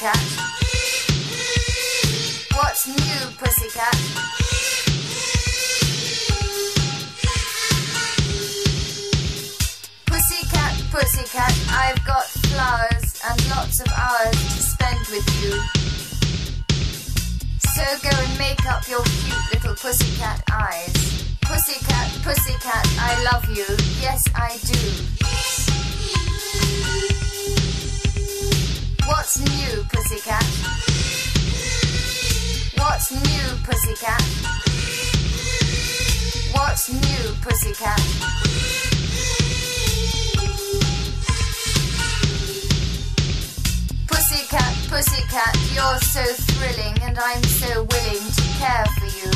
Pussycat? What's new, pussycat? Pussycat, pussycat, I've got flowers and lots of hours to spend with you. So go and make up your cute little pussycat eyes. Pussycat, pussycat, I love you. Yes, I do. What's new, pussycat? What's new, pussycat? What's new, pussycat? Pussycat, pussycat, you're so thrilling, and I'm so willing to care for you.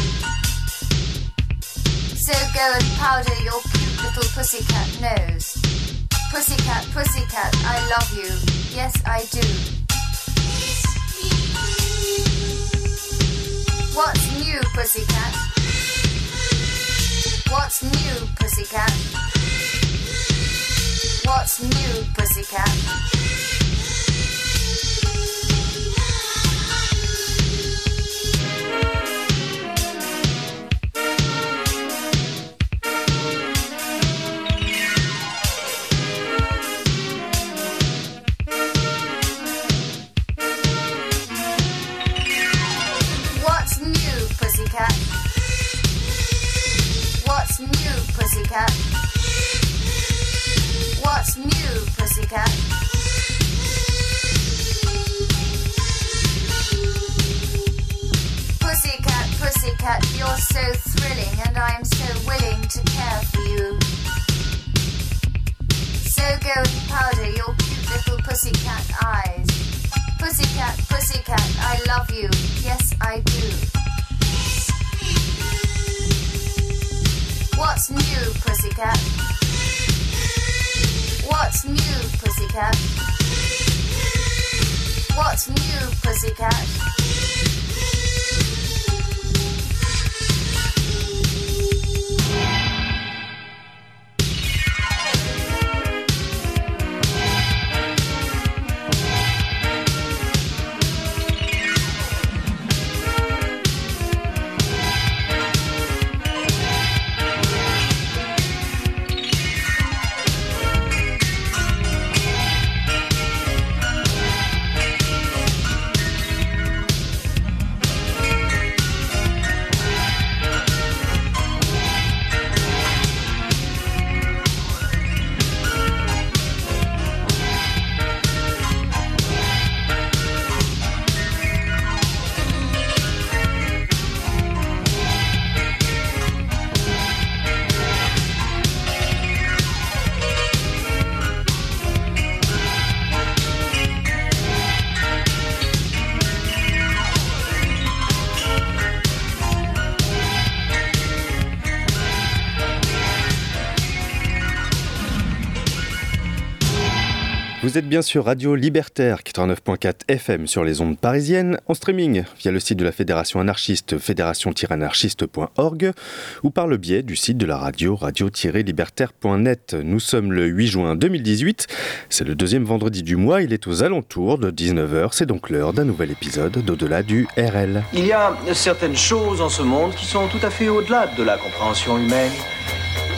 So go and powder your cute little pussycat nose. Pussycat, pussycat, I love you. Yes, I do. What's new, pussycat? What's new, pussycat? What's new, pussycat? What's pussycat? What's new, pussycat? Pussycat, pussycat, you're so thrilling, and I'm so willing to care for you. So go and powder your cute little pussycat eyes. Pussycat, pussycat, I love you. Yes, I do. What's new, pussycat? What's new, pussycat? What's new, pussycat? Vous êtes bien sur Radio Libertaire 89.4 FM sur les ondes parisiennes, en streaming via le site de la Fédération anarchiste fédération-anarchiste.org ou par le biais du site de la radio radio-libertaire.net. Nous sommes le 8 juin 2018, c'est le deuxième vendredi du mois, il est aux alentours de 19h, c'est donc l'heure d'un nouvel épisode d'Au-delà du RL. Il y a certaines choses en ce monde qui sont tout à fait au-delà de la compréhension humaine.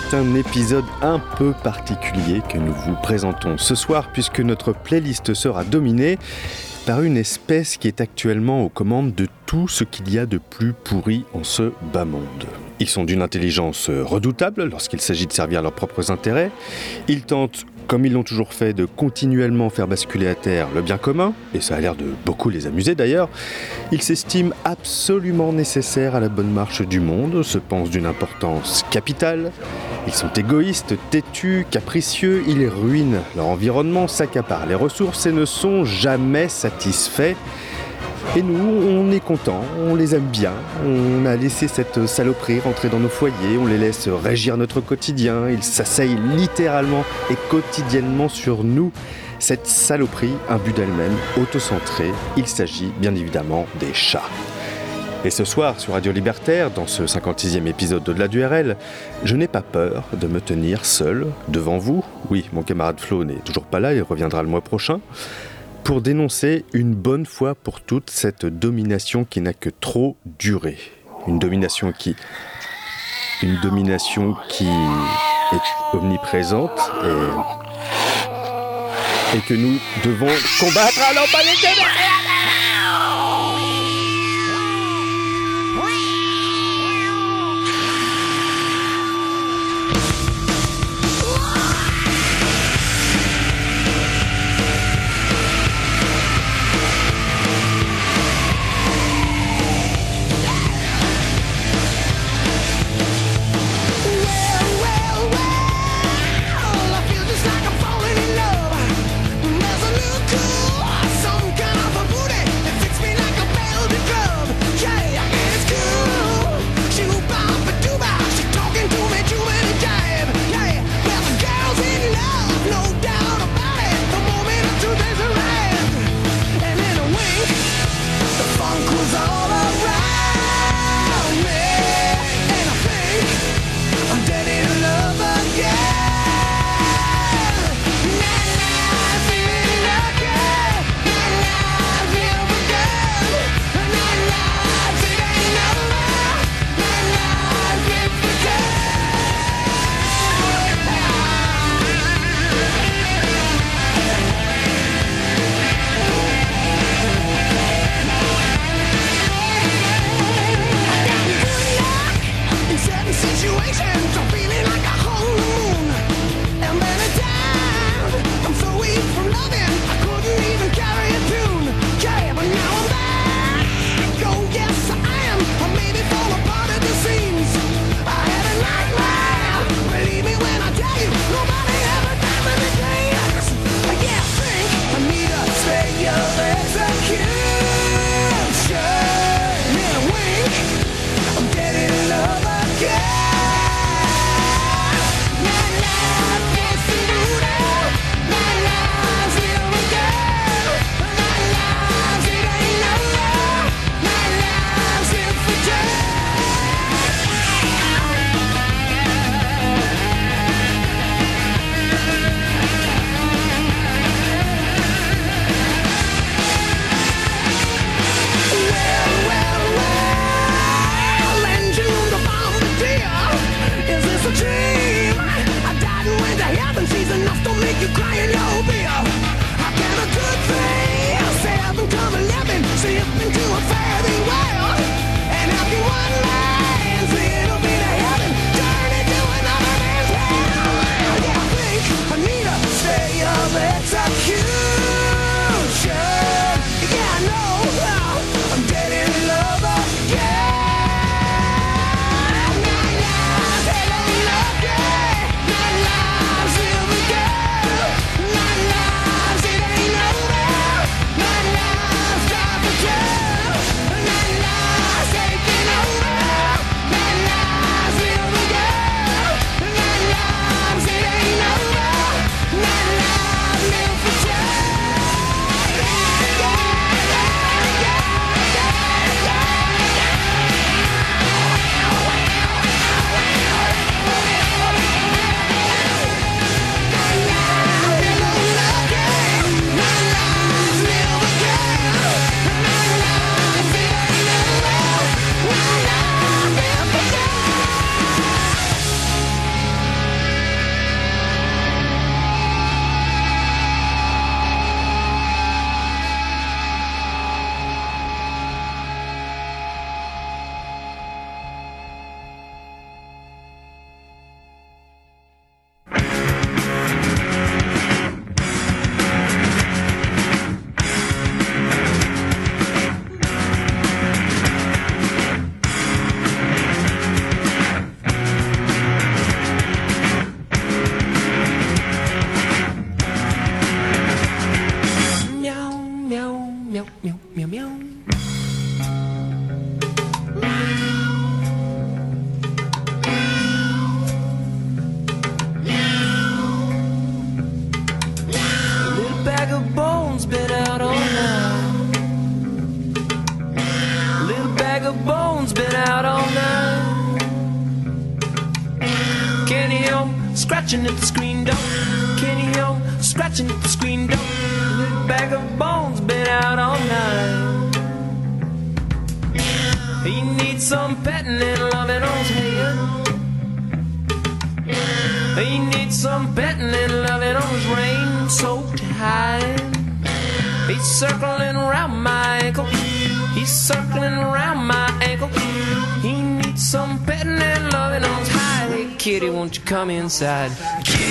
C'est un épisode un peu particulier que nous vous présentons ce soir puisque notre playlist sera dominée par une espèce qui est actuellement aux commandes de tout ce qu'il y a de plus pourri en ce bas monde. Ils sont d'une intelligence redoutable lorsqu'il s'agit de servir leurs propres intérêts. Ils tentent comme ils l'ont toujours fait, de continuellement faire basculer à terre le bien commun, et ça a l'air de beaucoup les amuser d'ailleurs, ils s'estiment absolument nécessaires à la bonne marche du monde, se pensent d'une importance capitale, ils sont égoïstes, têtus, capricieux, ils ruinent leur environnement, s'accaparent les ressources et ne sont jamais satisfaits. Et nous, on est content, on les aime bien, on a laissé cette saloperie rentrer dans nos foyers, on les laisse régir notre quotidien, ils s'asseyent littéralement et quotidiennement sur nous. Cette saloperie, un but d'elle-même, autocentrée, il s'agit bien évidemment des chats. Et ce soir, sur Radio Libertaire, dans ce 56e épisode d'Au-delà du RL, je n'ai pas peur de me tenir seul devant vous. Oui, mon camarade Flo n'est toujours pas là, il reviendra le mois prochain pour dénoncer une bonne fois pour toutes cette domination qui n'a que trop duré. Une domination qui. Une domination qui est omniprésente et. et que nous devons combattre à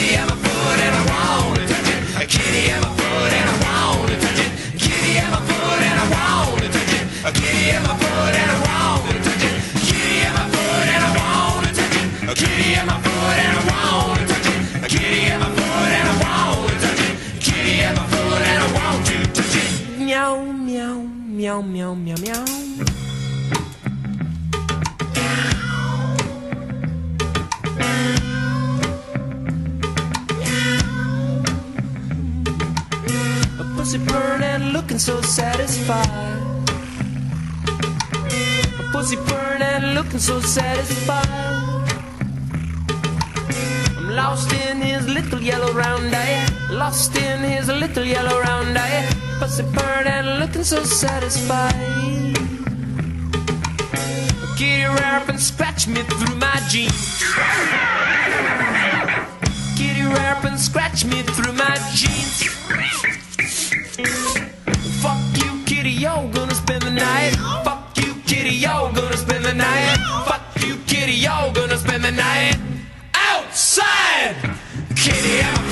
kitty at my foot and I want to touch it. Kitty at my foot and I want to touch it. Kitty at my foot and I want to touch it. Kitty at my foot and I want to touch it. Kitty at my foot and I want to touch it. Kitty at my foot and I want to touch it. Kitty at my foot and I want to touch it. Meow meow meow meow meow. looking so satisfied. A pussy burning, looking so satisfied. I'm lost in his little yellow round eye. Lost in his little yellow round eye. Pussy burning, looking so satisfied. Kitty rap and scratch me through my jeans. Kitty rap and scratch me through my jeans. gonna spend the night. Fuck you, kitty, yo, gonna spend the night. Fuck you, kitty, yo, gonna spend the night. Outside! Kitty, out.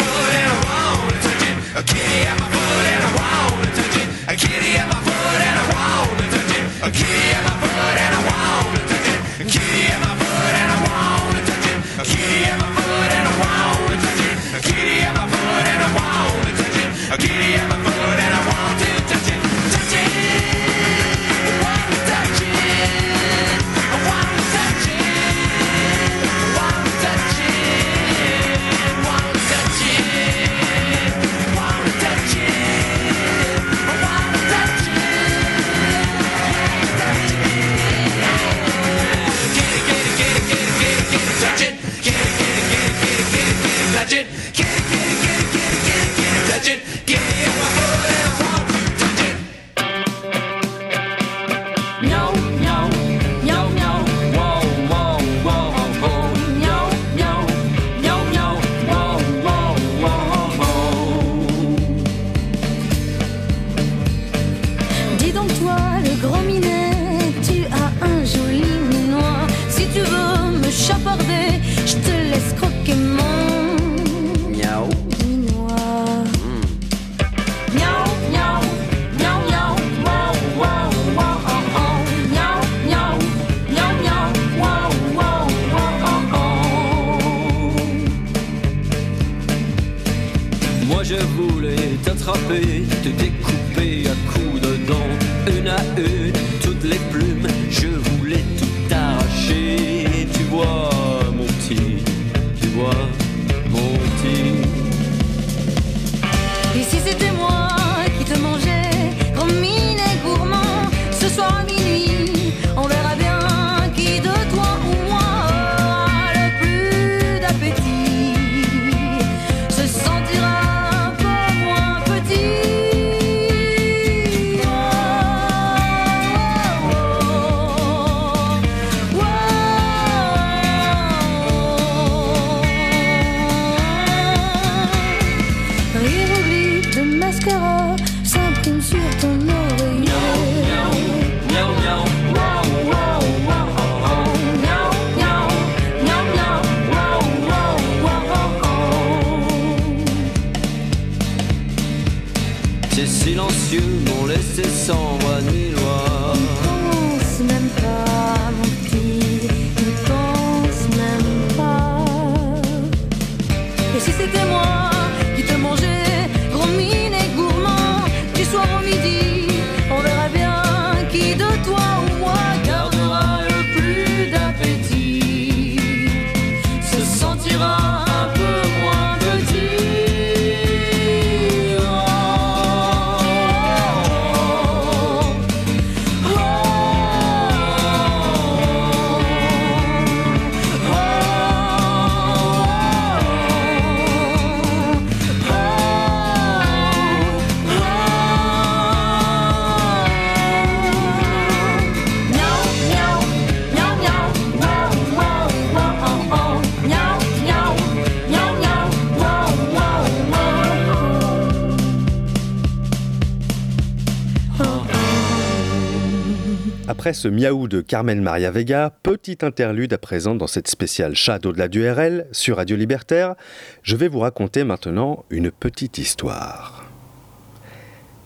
Après ce miaou de Carmen Maria Vega, petite interlude à présent dans cette spéciale chat d'au-delà du RL sur Radio Libertaire, je vais vous raconter maintenant une petite histoire.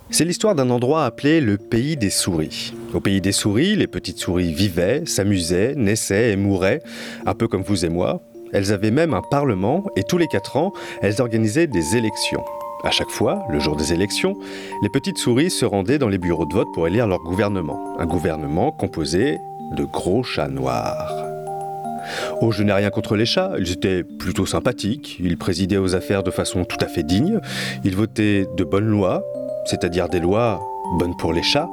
C'est l'histoire d'un endroit appelé le pays des souris. Au pays des souris, les petites souris vivaient, s'amusaient, naissaient et mouraient, un peu comme vous et moi. Elles avaient même un parlement et tous les quatre ans, elles organisaient des élections. À chaque fois, le jour des élections, les petites souris se rendaient dans les bureaux de vote pour élire leur gouvernement. Un gouvernement composé de gros chats noirs. Oh, je n'ai rien contre les chats, ils étaient plutôt sympathiques, ils présidaient aux affaires de façon tout à fait digne, ils votaient de bonnes lois, c'est-à-dire des lois bonnes pour les chats.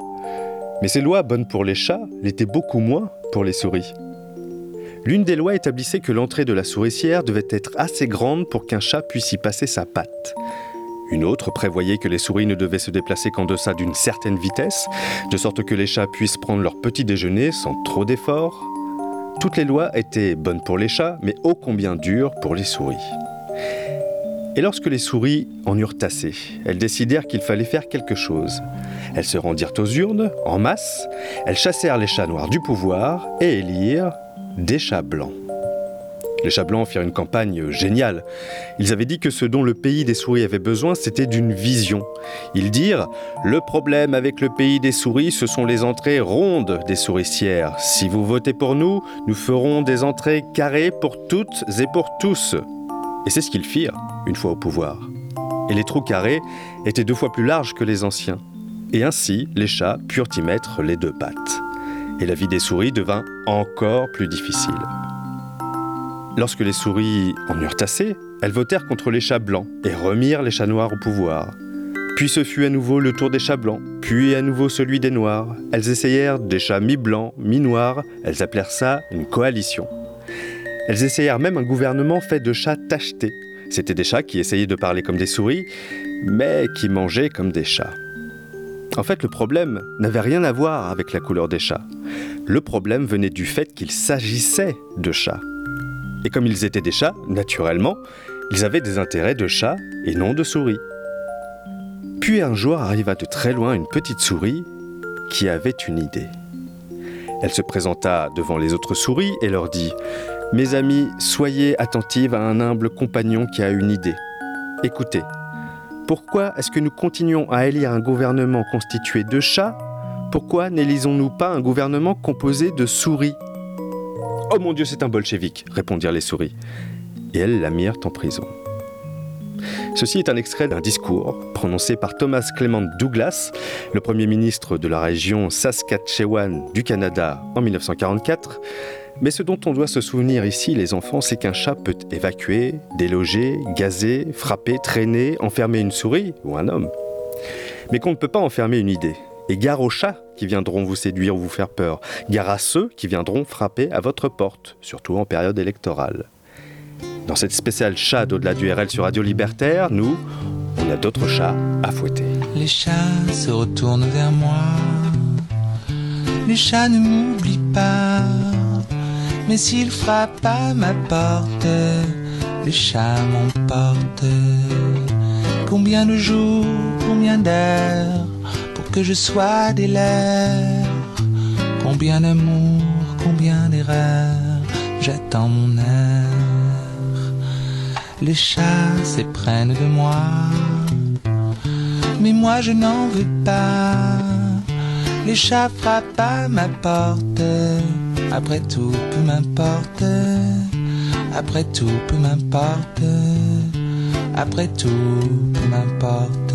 Mais ces lois bonnes pour les chats l'étaient beaucoup moins pour les souris. L'une des lois établissait que l'entrée de la souricière devait être assez grande pour qu'un chat puisse y passer sa patte. Une autre prévoyait que les souris ne devaient se déplacer qu'en deçà d'une certaine vitesse, de sorte que les chats puissent prendre leur petit déjeuner sans trop d'efforts. Toutes les lois étaient bonnes pour les chats, mais ô combien dures pour les souris. Et lorsque les souris en eurent assez, elles décidèrent qu'il fallait faire quelque chose. Elles se rendirent aux urnes, en masse, elles chassèrent les chats noirs du pouvoir et élirent des chats blancs. Les chats blancs firent une campagne géniale. Ils avaient dit que ce dont le pays des souris avait besoin, c'était d'une vision. Ils dirent Le problème avec le pays des souris, ce sont les entrées rondes des souricières. Si vous votez pour nous, nous ferons des entrées carrées pour toutes et pour tous. Et c'est ce qu'ils firent, une fois au pouvoir. Et les trous carrés étaient deux fois plus larges que les anciens. Et ainsi, les chats purent y mettre les deux pattes. Et la vie des souris devint encore plus difficile. Lorsque les souris en eurent assez, elles votèrent contre les chats blancs et remirent les chats noirs au pouvoir. Puis ce fut à nouveau le tour des chats blancs, puis à nouveau celui des noirs. Elles essayèrent des chats mi-blancs, mi-noirs, elles appelèrent ça une coalition. Elles essayèrent même un gouvernement fait de chats tachetés. C'étaient des chats qui essayaient de parler comme des souris, mais qui mangeaient comme des chats. En fait, le problème n'avait rien à voir avec la couleur des chats. Le problème venait du fait qu'il s'agissait de chats. Et comme ils étaient des chats, naturellement, ils avaient des intérêts de chats et non de souris. Puis un jour arriva de très loin une petite souris qui avait une idée. Elle se présenta devant les autres souris et leur dit Mes amis, soyez attentives à un humble compagnon qui a une idée. Écoutez, pourquoi est-ce que nous continuons à élire un gouvernement constitué de chats? Pourquoi n'élisons-nous pas un gouvernement composé de souris? Oh mon Dieu, c'est un bolchevique, répondirent les souris. Et elles la mirent en prison. Ceci est un extrait d'un discours prononcé par Thomas Clement Douglas, le premier ministre de la région Saskatchewan du Canada en 1944. Mais ce dont on doit se souvenir ici, les enfants, c'est qu'un chat peut évacuer, déloger, gazer, frapper, traîner, enfermer une souris ou un homme. Mais qu'on ne peut pas enfermer une idée. Et gare aux chats qui viendront vous séduire ou vous faire peur. Gare à ceux qui viendront frapper à votre porte, surtout en période électorale. Dans cette spéciale chat d'au-delà du RL sur Radio Libertaire, nous, on a d'autres chats à fouetter. Les chats se retournent vers moi. Les chats ne m'oublient pas. Mais s'ils frappent à ma porte, les chats m'emportent. Combien de jours, combien d'heures que je sois des leurs Combien d'amour, combien d'erreurs, j'attends mon heure. Les chats s'éprennent de moi, mais moi je n'en veux pas. Les chats frappent à ma porte, après tout, peu m'importe. Après tout, peu m'importe. Après tout, peu m'importe.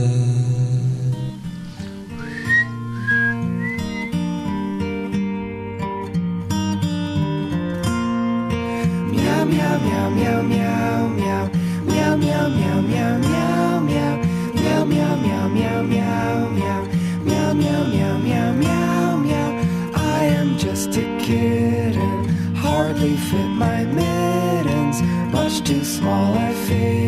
Fit my mittens, much too small I figure.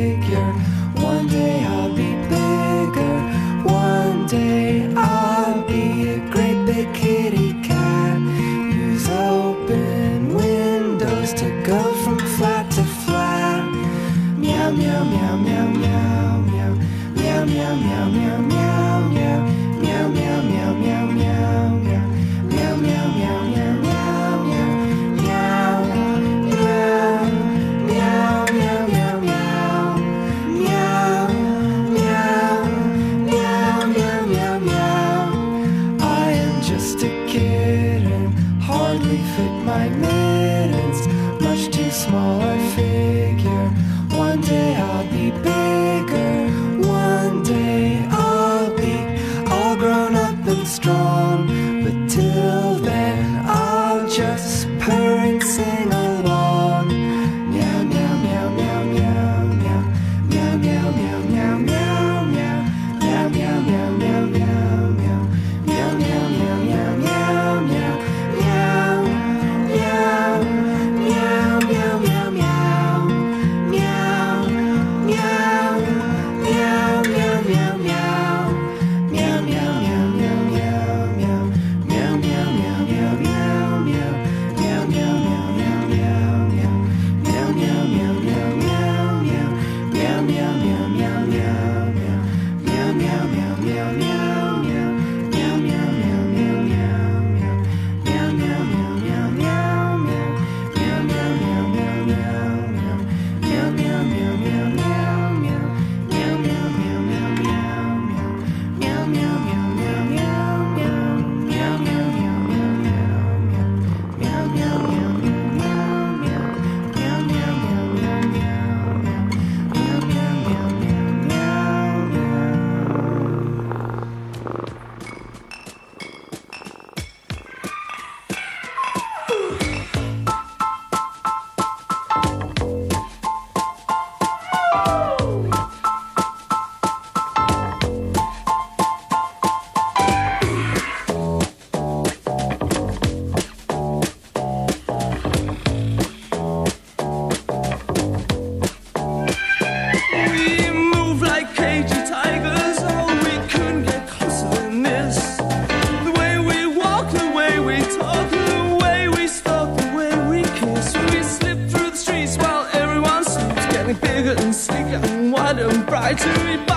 to repeat.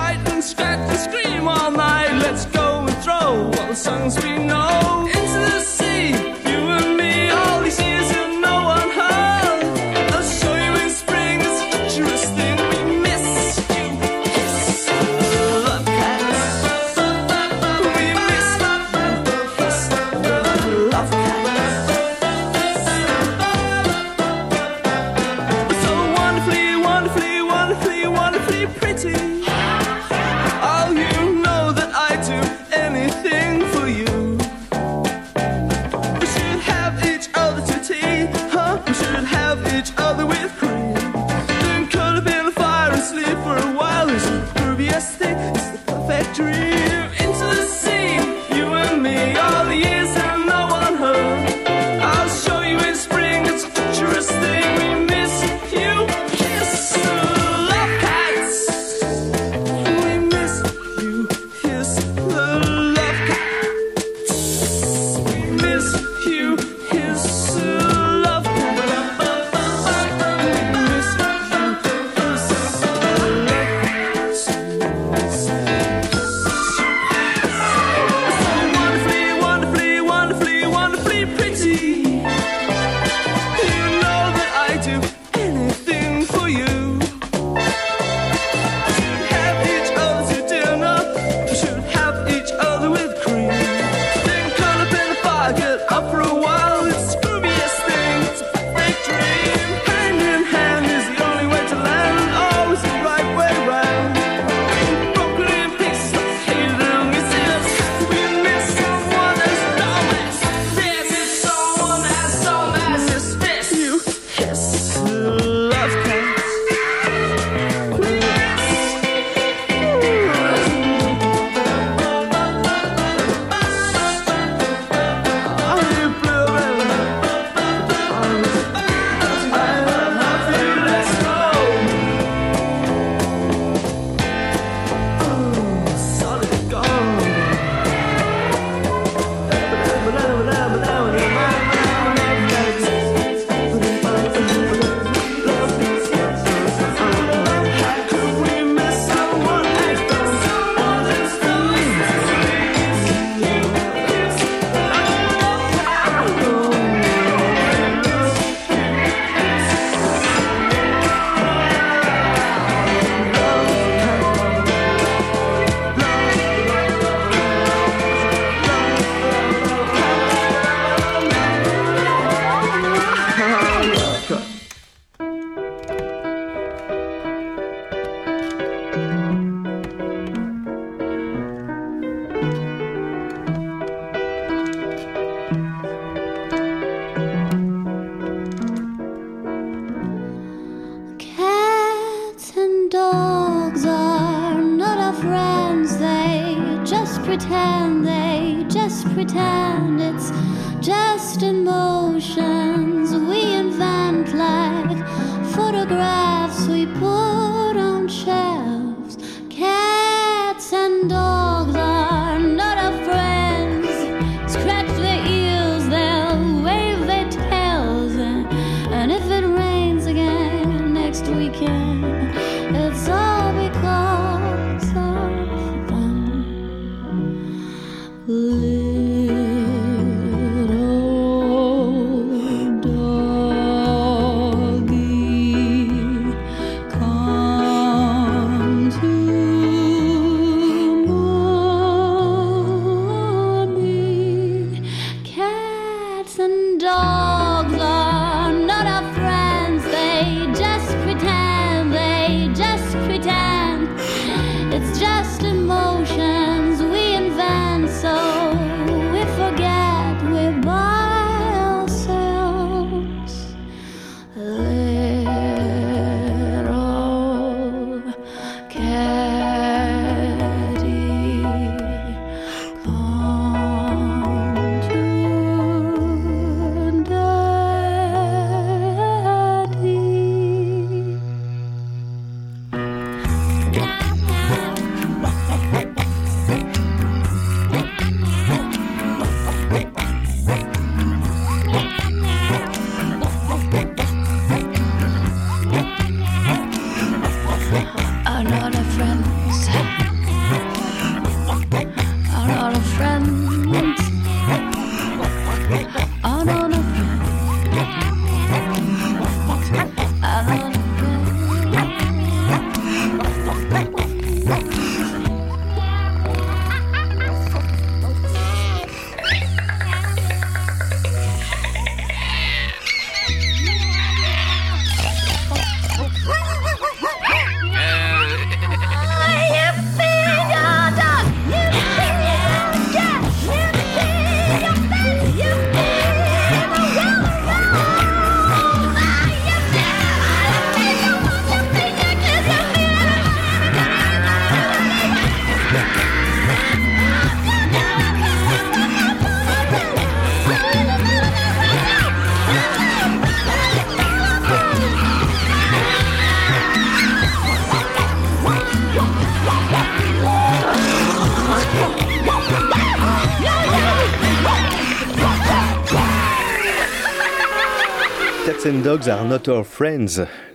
we can.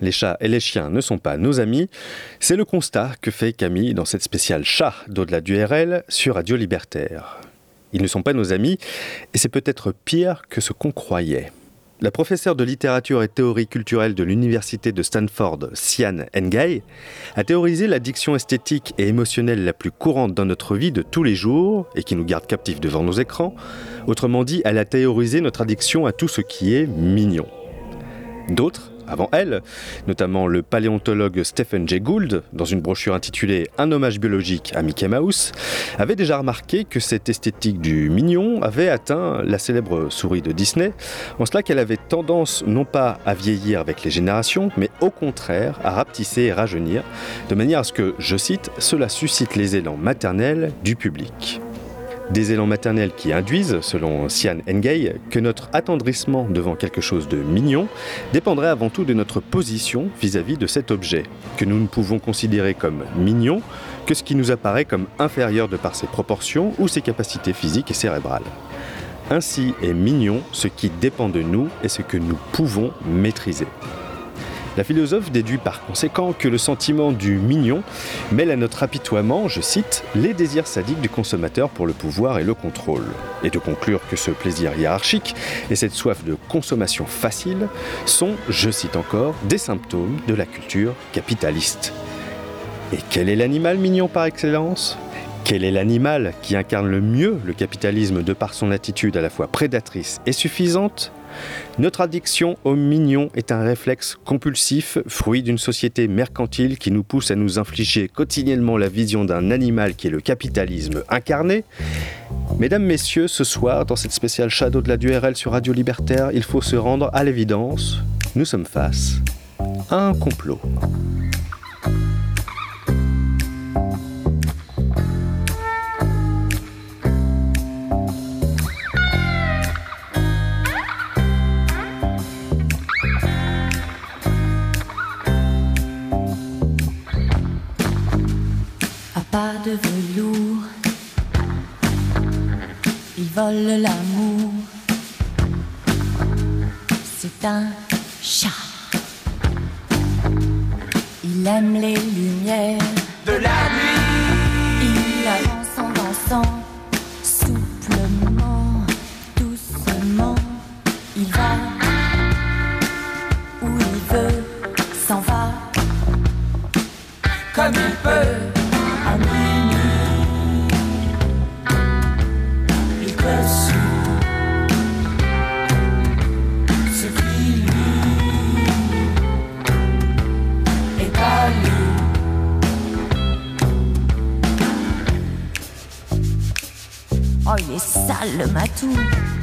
Les chats et les chiens ne sont pas nos amis. C'est le constat que fait Camille dans cette spéciale chat d'au-delà du RL sur Radio Libertaire. Ils ne sont pas nos amis et c'est peut-être pire que ce qu'on croyait. La professeure de littérature et théorie culturelle de l'université de Stanford, Sian Engay, a théorisé l'addiction esthétique et émotionnelle la plus courante dans notre vie de tous les jours et qui nous garde captifs devant nos écrans. Autrement dit, elle a théorisé notre addiction à tout ce qui est mignon. D'autres, avant elle, notamment le paléontologue Stephen Jay Gould, dans une brochure intitulée Un hommage biologique à Mickey Mouse, avait déjà remarqué que cette esthétique du mignon avait atteint la célèbre souris de Disney, en cela qu'elle avait tendance non pas à vieillir avec les générations, mais au contraire à rapetisser et rajeunir, de manière à ce que, je cite, cela suscite les élans maternels du public. Des élans maternels qui induisent, selon Sian Engay, que notre attendrissement devant quelque chose de mignon dépendrait avant tout de notre position vis-à-vis de cet objet, que nous ne pouvons considérer comme mignon que ce qui nous apparaît comme inférieur de par ses proportions ou ses capacités physiques et cérébrales. Ainsi est mignon ce qui dépend de nous et ce que nous pouvons maîtriser. La philosophe déduit par conséquent que le sentiment du mignon mêle à notre apitoiement, je cite, les désirs sadiques du consommateur pour le pouvoir et le contrôle. Et de conclure que ce plaisir hiérarchique et cette soif de consommation facile sont, je cite encore, des symptômes de la culture capitaliste. Et quel est l'animal mignon par excellence? Quel est l'animal qui incarne le mieux le capitalisme de par son attitude à la fois prédatrice et suffisante? Notre addiction au mignon est un réflexe compulsif, fruit d'une société mercantile qui nous pousse à nous infliger quotidiennement la vision d'un animal qui est le capitalisme incarné. Mesdames, Messieurs, ce soir, dans cette spéciale Shadow de la DURL sur Radio Libertaire, il faut se rendre à l'évidence. Nous sommes face à un complot. vole l'amour. C'est un chat. Il aime les lumières de la nuit. sale matou.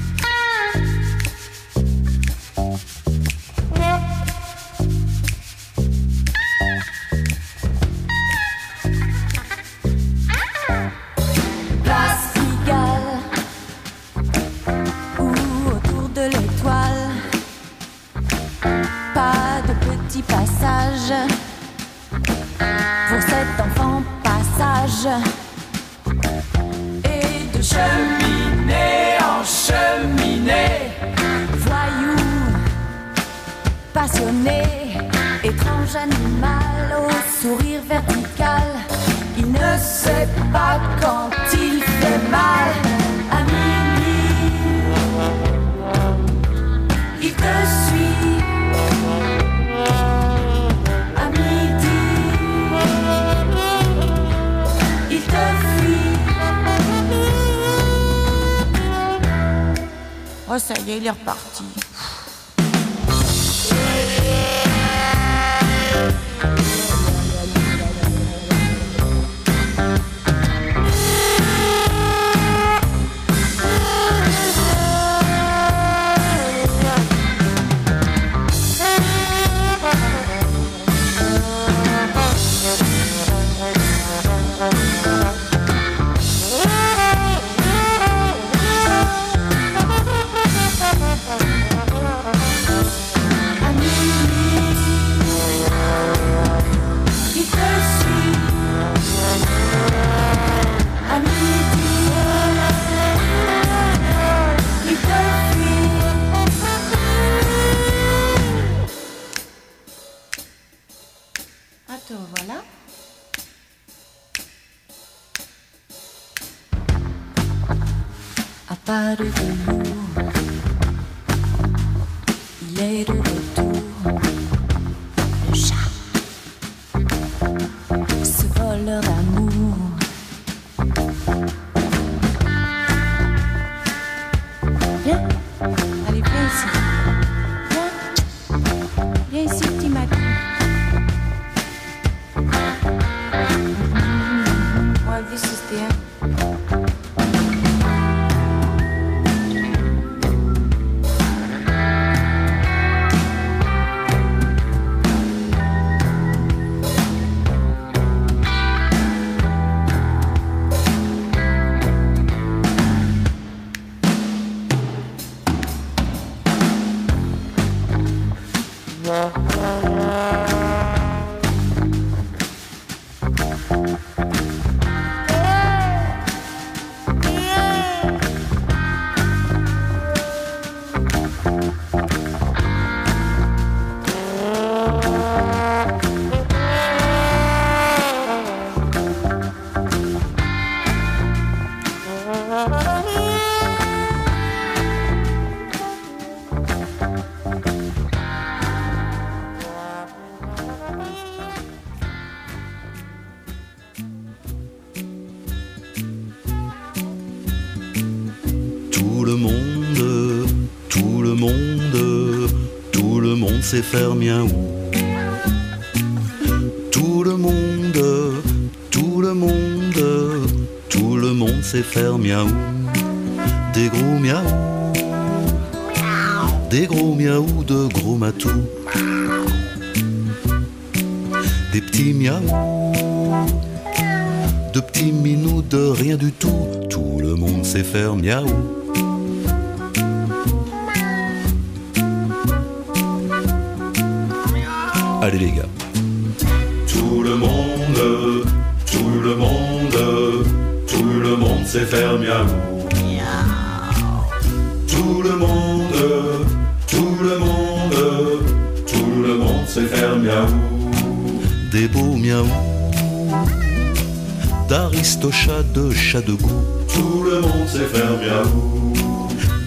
s'est fermé ou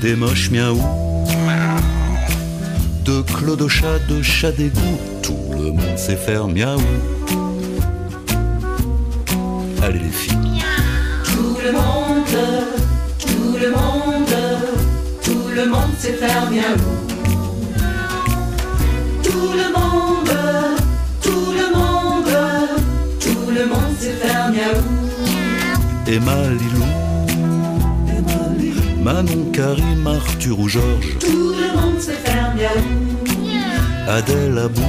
Des moches miaou, de clodochats, de chats d'égout. Tout le monde sait faire miaou. Allez les filles. Karim, Arthur ou Georges, Tout le monde sait faire miaou. Adèle Abou,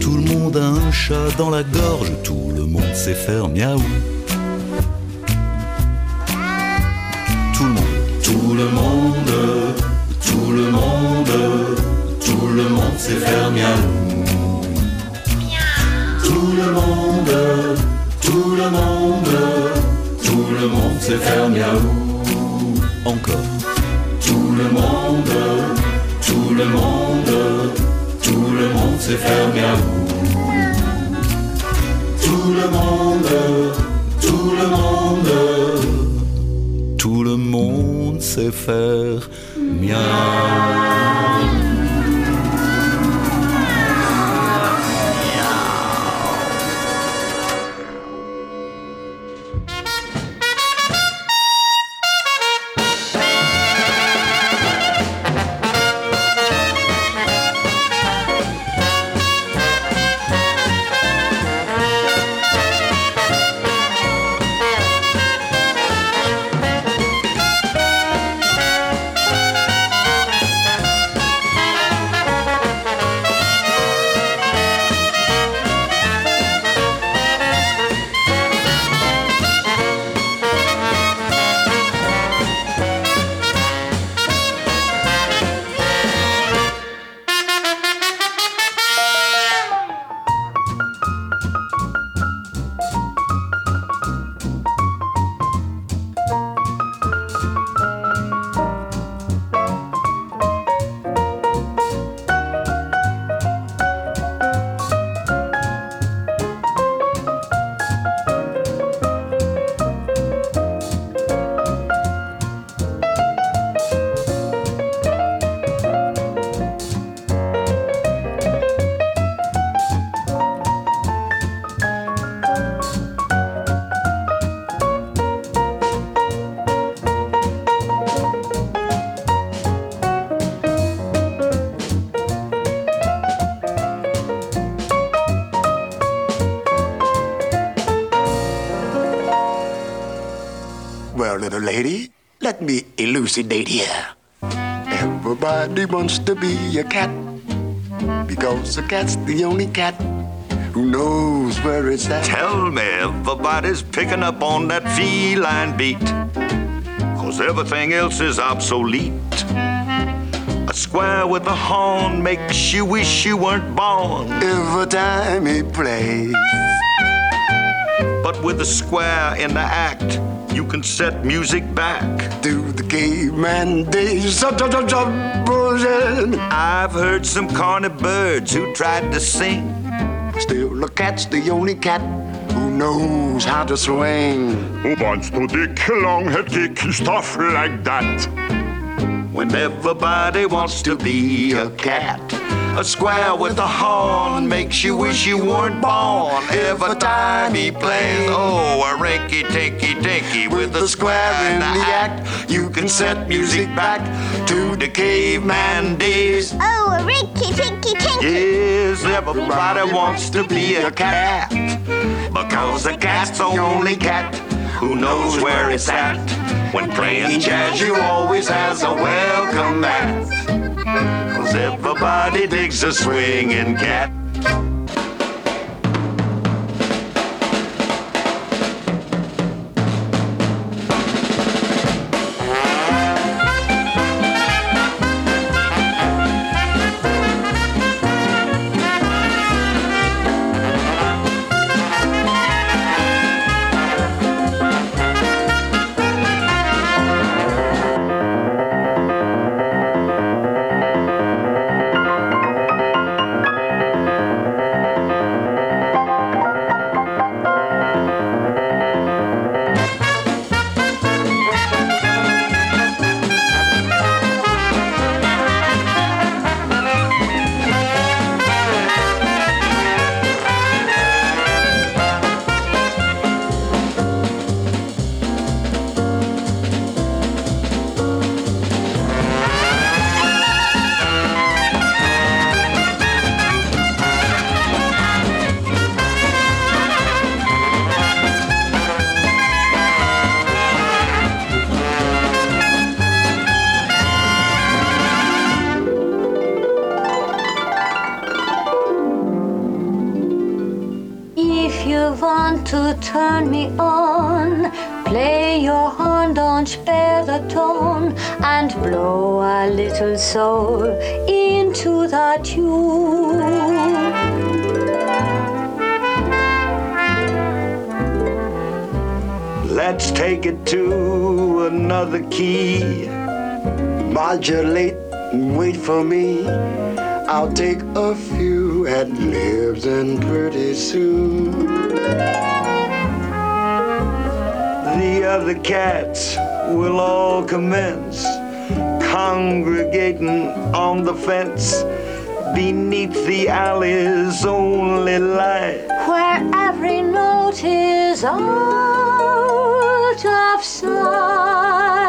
tout le monde a un chat dans la gorge, tout le monde sait faire miaou. Elucidate here. Everybody wants to be a cat because a cat's the only cat who knows where it's at. Tell me, everybody's picking up on that feline beat. Cause everything else is obsolete. A square with a horn makes you wish you weren't born. Every time he plays, But with a square in the act, you can set music back. to the caveman days. I've heard some corny birds who tried to sing. Still, a cat's the only cat who knows how to swing. Who wants to dick long head kick stuff like that? When everybody wants to be a cat. A square with a horn makes you wish you weren't born. Every time he plays, oh, a rinky tinky tinky with a square in the act. You can set music back to the caveman days. Oh, a rinky tinky tinky. Yes, everybody wants to be a cat. Because a cat's the only cat who knows where it's at. When playing jazz, you always has a welcome mat. Cause everybody digs a swinging cat. and soul into the tune. Let's take it to another key. Modulate wait for me. I'll take a few ad libs and pretty soon. The other cats will all commence congregating on the fence beneath the alley's only light. Where every note is out of sight.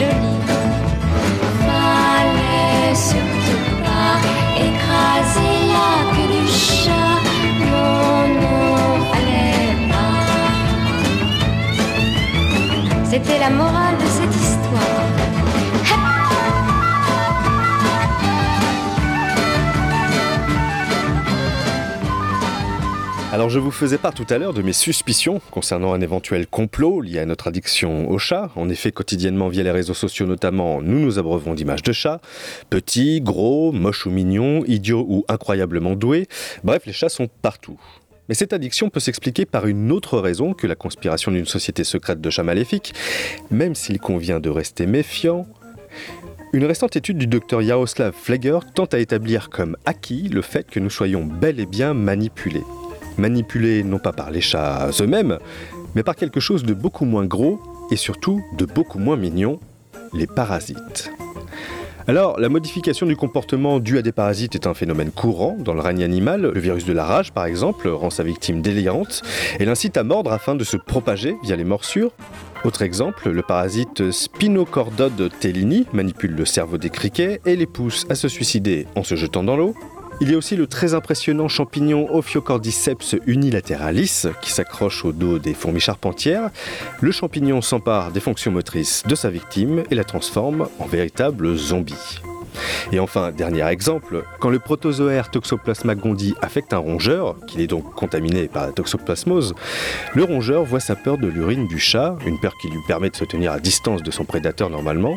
jolie. Fallait sur pied pas écraser la queue du chat. Non, non, fallait pas. C'était la morale. Alors je vous faisais part tout à l'heure de mes suspicions concernant un éventuel complot lié à notre addiction au chat. En effet, quotidiennement via les réseaux sociaux notamment, nous nous abreuvons d'images de chats. Petits, gros, moches ou mignons, idiots ou incroyablement doués. Bref, les chats sont partout. Mais cette addiction peut s'expliquer par une autre raison que la conspiration d'une société secrète de chats maléfiques, même s'il convient de rester méfiant. Une récente étude du docteur Jaroslav Fleger tente à établir comme acquis le fait que nous soyons bel et bien manipulés. Manipulés non pas par les chats eux-mêmes, mais par quelque chose de beaucoup moins gros et surtout de beaucoup moins mignon, les parasites. Alors, la modification du comportement due à des parasites est un phénomène courant dans le règne animal. Le virus de la rage, par exemple, rend sa victime délirante et l'incite à mordre afin de se propager via les morsures. Autre exemple, le parasite Spinocordode tellini manipule le cerveau des criquets et les pousse à se suicider en se jetant dans l'eau. Il y a aussi le très impressionnant champignon Ophiocordyceps unilateralis qui s'accroche au dos des fourmis charpentières. Le champignon s'empare des fonctions motrices de sa victime et la transforme en véritable zombie. Et enfin, dernier exemple, quand le protozoaire Toxoplasma gondii affecte un rongeur, qu'il est donc contaminé par la toxoplasmose, le rongeur voit sa peur de l'urine du chat, une peur qui lui permet de se tenir à distance de son prédateur normalement.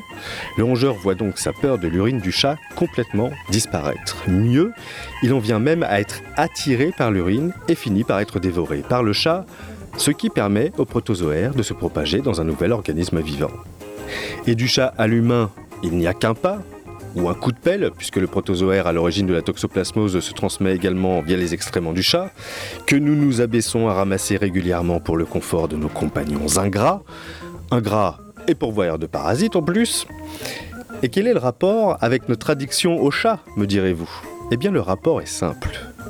Le rongeur voit donc sa peur de l'urine du chat complètement disparaître. Mieux, il en vient même à être attiré par l'urine et finit par être dévoré par le chat, ce qui permet au protozoaire de se propager dans un nouvel organisme vivant. Et du chat à l'humain, il n'y a qu'un pas, ou un coup de pelle, puisque le protozoaire à l'origine de la toxoplasmose se transmet également via les excréments du chat, que nous nous abaissons à ramasser régulièrement pour le confort de nos compagnons ingrats, ingrats et pourvoyeurs de parasites en plus. Et quel est le rapport avec notre addiction au chat, me direz-vous? Eh bien le rapport est simple.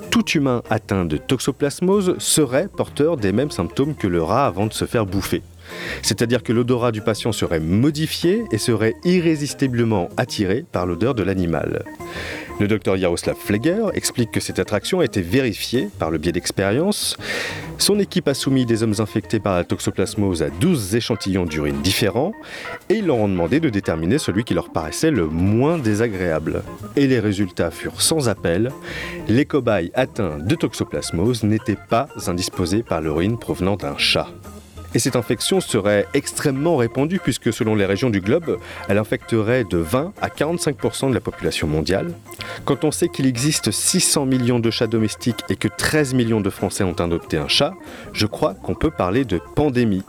Tout humain atteint de toxoplasmose serait porteur des mêmes symptômes que le rat avant de se faire bouffer. C'est-à-dire que l'odorat du patient serait modifié et serait irrésistiblement attiré par l'odeur de l'animal. Le docteur Jaroslav Fleger explique que cette attraction a été vérifiée par le biais d'expériences. Son équipe a soumis des hommes infectés par la toxoplasmose à 12 échantillons d'urine différents et ils leur ont demandé de déterminer celui qui leur paraissait le moins désagréable. Et les résultats furent sans appel. Les cobayes atteints de toxoplasmose n'étaient pas indisposés par l'urine provenant d'un chat. Et cette infection serait extrêmement répandue puisque selon les régions du globe, elle infecterait de 20 à 45% de la population mondiale. Quand on sait qu'il existe 600 millions de chats domestiques et que 13 millions de Français ont adopté un chat, je crois qu'on peut parler de pandémie.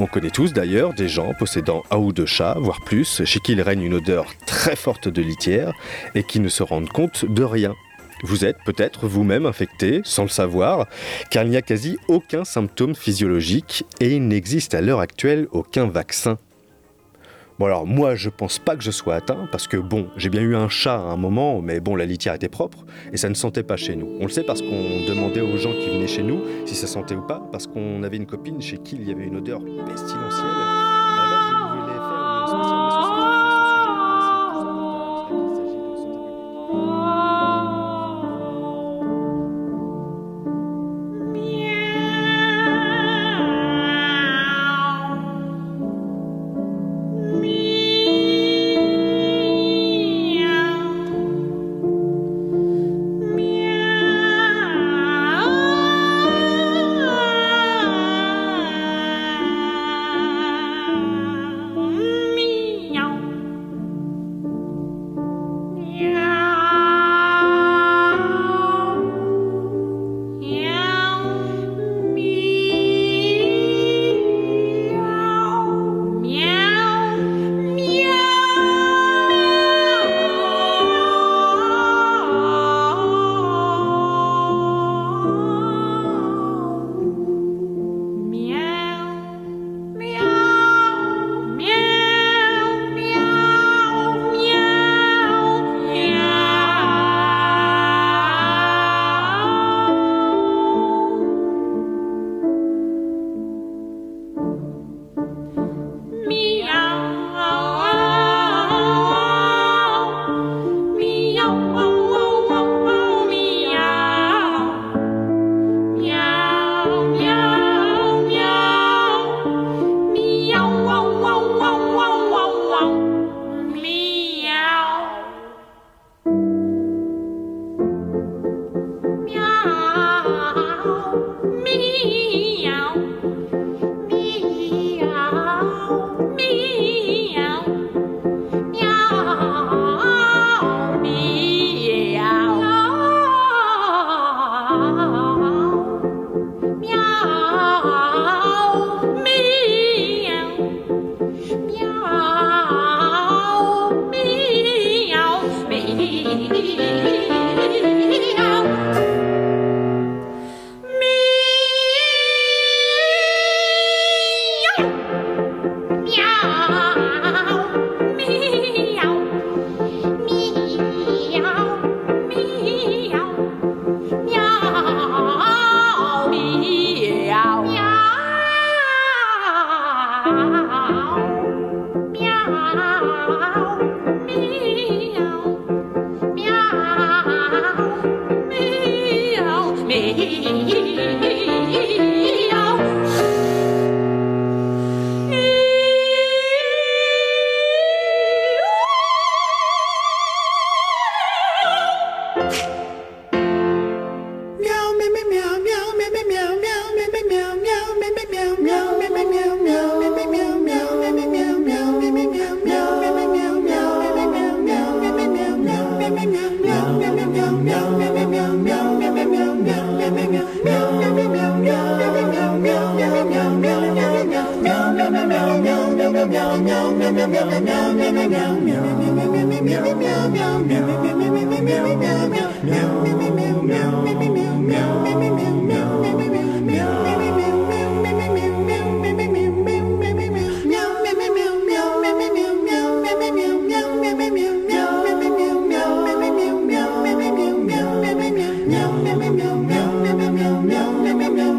On connaît tous d'ailleurs des gens possédant un ou deux chats, voire plus, chez qui il règne une odeur très forte de litière et qui ne se rendent compte de rien. Vous êtes peut-être vous-même infecté sans le savoir, car il n'y a quasi aucun symptôme physiologique et il n'existe à l'heure actuelle aucun vaccin. Bon alors moi je pense pas que je sois atteint parce que bon j'ai bien eu un chat à un moment mais bon la litière était propre et ça ne sentait pas chez nous. On le sait parce qu'on demandait aux gens qui venaient chez nous si ça sentait ou pas parce qu'on avait une copine chez qui il y avait une odeur pestilentielle.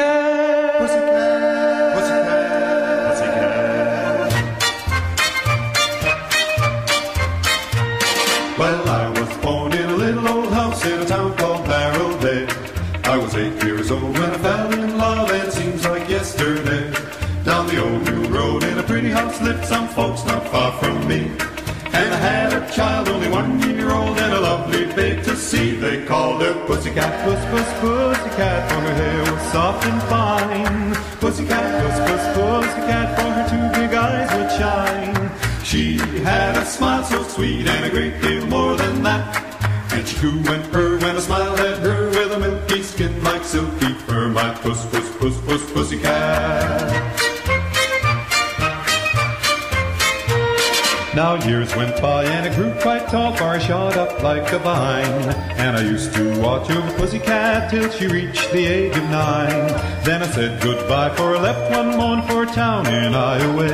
Pussycat. Pussycat. Pussycat. Pussycat. Well, I was born in a little old house in a town called Barrel Bay. I was eight years old when I fell in love, it seems like yesterday. Down the old new road in a pretty house lived some folks not far from me. Called Pussycat, Puss, Puss, Pussycat, for her hair was soft and fine. Pussycat, Puss, Puss, Pussycat, for her two big eyes would shine. She had a smile so sweet and a great deal more than that. And she coo and purr when I smiled at her with a milky skin like silky fur. My puss, puss, puss, puss, pussycat. Now years went by and it grew tall, I shot up like a vine. And I used to watch over Pussycat till she reached the age of nine. Then I said goodbye, for I left one morn for town in Iowa.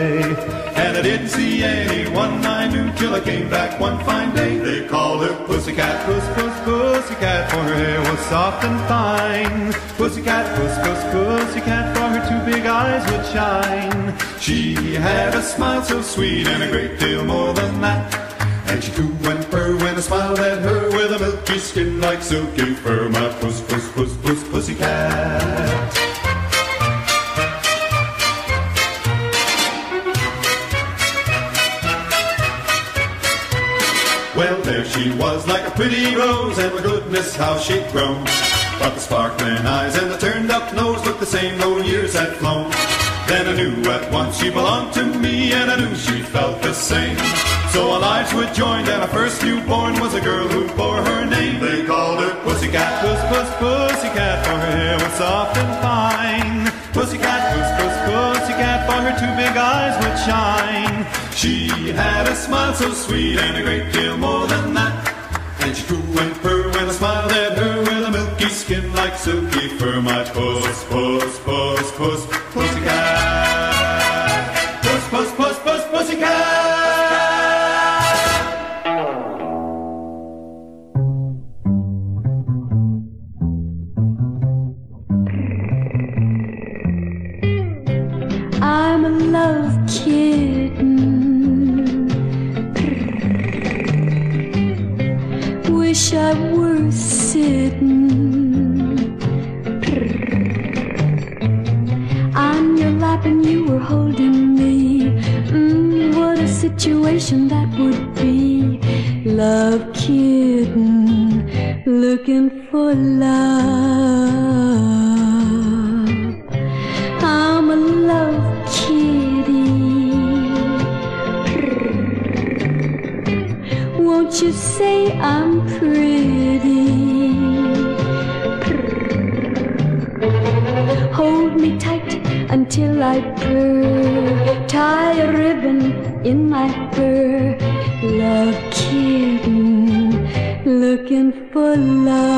And I didn't see anyone I knew till I came back one fine day. They called her Pussycat, Puss, Puss, Pussycat, for her hair was soft and fine. Pussycat, Puss, Puss, Pussycat, for her two big eyes would shine. She had a smile so sweet and a great deal more than that. And she coo and purr when I smiled at her with a milky skin like silky fur. My puss, puss, puss, puss, pussycat. Well, there she was like a pretty rose, and my goodness, how she'd grown. But the sparkling eyes and the turned up nose looked the same though years had flown. Then I knew at once she belonged to me, and I knew she felt the same. So our lives were joined, and our first newborn was a girl who bore her name. They called her Pussycat, Puss, Puss, Pussycat, for her hair was soft and fine. Pussycat, Puss, Puss, Pussycat, for her two big eyes would shine. She had a smile so sweet and a great deal more than that. And she coo and purr when I smiled at her with a milky skin like silky fur. My puss, puss, puss, puss, pussycat. Situation that would be. Love kitten, looking for love. I'm a love kitty. Won't you say I'm pretty? Hold me tight until I purr. Tie a ribbon in my fur. love kitten, looking for love.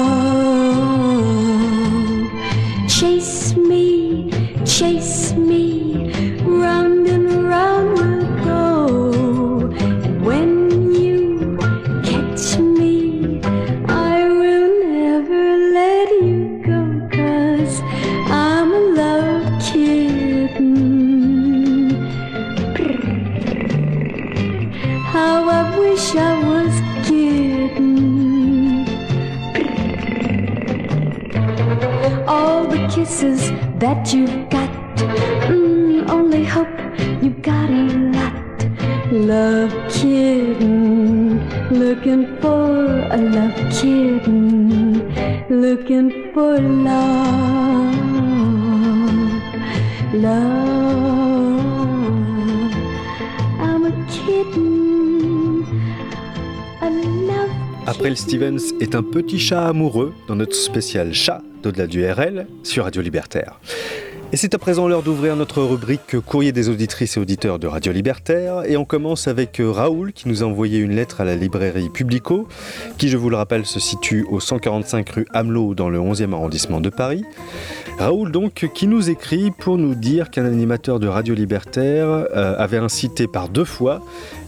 Est un petit chat amoureux dans notre spécial chat d'au-delà du RL sur Radio Libertaire. Et c'est à présent l'heure d'ouvrir notre rubrique courrier des auditrices et auditeurs de Radio Libertaire. Et on commence avec Raoul qui nous a envoyé une lettre à la librairie Publico, qui je vous le rappelle se situe au 145 rue Hamelot dans le 11e arrondissement de Paris. Raoul donc qui nous écrit pour nous dire qu'un animateur de Radio Libertaire euh, avait incité par deux fois